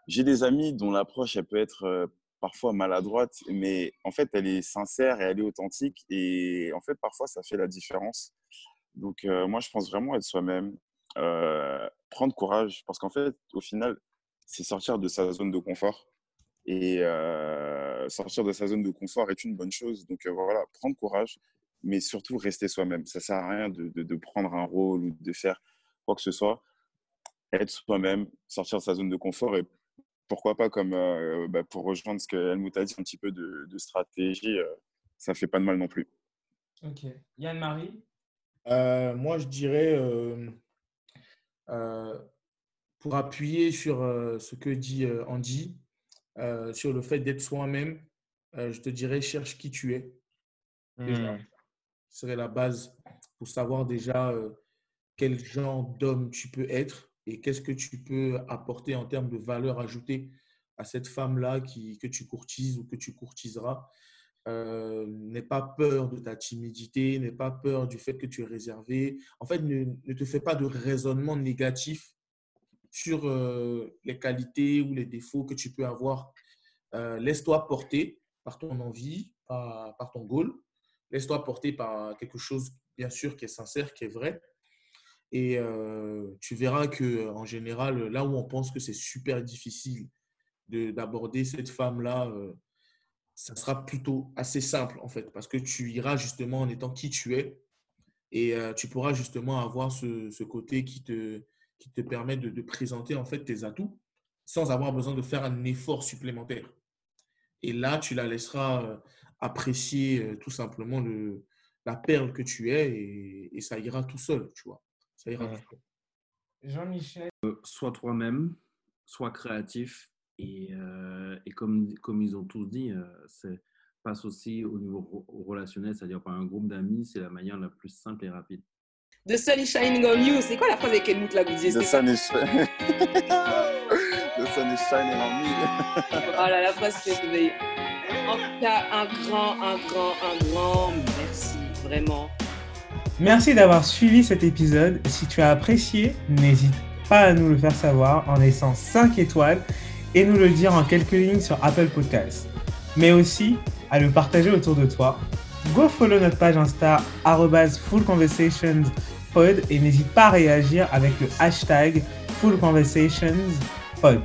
j'ai des amis dont l'approche elle peut être euh, parfois maladroite, mais en fait elle est sincère et elle est authentique et en fait parfois ça fait la différence. Donc, moi, je pense vraiment être soi-même, prendre courage, parce qu'en fait, au final, c'est sortir de sa zone de confort. Et sortir de sa zone de confort est une bonne chose. Donc, voilà, prendre courage, mais surtout rester soi-même. Ça sert à rien de, de, de prendre un rôle ou de faire quoi que ce soit. Être soi-même, sortir de sa zone de confort et pourquoi pas, comme euh, bah, pour rejoindre ce que Helmut a dit, un petit peu de, de stratégie, euh, ça fait pas de mal non plus. Ok. Yann-Marie? Euh, moi, je dirais, euh, euh, pour appuyer sur euh, ce que dit euh, Andy, euh, sur le fait d'être soi-même, euh, je te dirais, cherche qui tu es. Déjà. Hmm. Ce serait la base pour savoir déjà euh, quel genre d'homme tu peux être et qu'est-ce que tu peux apporter en termes de valeur ajoutée à cette femme-là qui, que tu courtises ou que tu courtiseras. Euh, n'aie pas peur de ta timidité, n'aie pas peur du fait que tu es réservé. En fait, ne, te fais pas de raisonnement négatif sur euh, les qualités ou les défauts que tu peux avoir. Laisse-toi porter par ton envie, par ton goal. Laisse-toi porter par quelque chose, bien sûr, qui est sincère, qui est vrai. Et euh, tu verras que en général, là où on pense que c'est super difficile de- d'aborder cette femme-là, euh, ça sera plutôt assez simple en fait, parce que tu iras justement en étant qui tu es Et euh, tu pourras justement avoir ce, côté qui te, permet de, de, présenter en fait tes atouts sans avoir besoin de faire un effort supplémentaire. Et là, tu la laisseras euh, apprécier euh, tout simplement le, la perle que tu es et, et, ça ira tout seul, tu vois. Ça ira ouais. Jean-Michel. Sois toi-même, sois créatif et, euh, et comme, comme ils ont tous dit, euh, c'est passe aussi au niveau relationnel, c'est-à-dire par un groupe d'amis, c'est la manière la plus simple et rapide. The sun is shining on you. C'est quoi la phrase avec Helmut là disiez The sun, is The sun is shining on me. voilà la phrase que vous avez. Un grand, un grand, un grand merci, vraiment. Merci d'avoir suivi cet épisode. Si tu as apprécié, n'hésite pas à nous le faire savoir en laissant 5 étoiles et nous le dire en quelques lignes sur Apple Podcasts. Mais aussi à le partager autour de toi. Go follow notre page Insta fullconversationspod et n'hésite pas à réagir avec le hashtag fullconversationspod.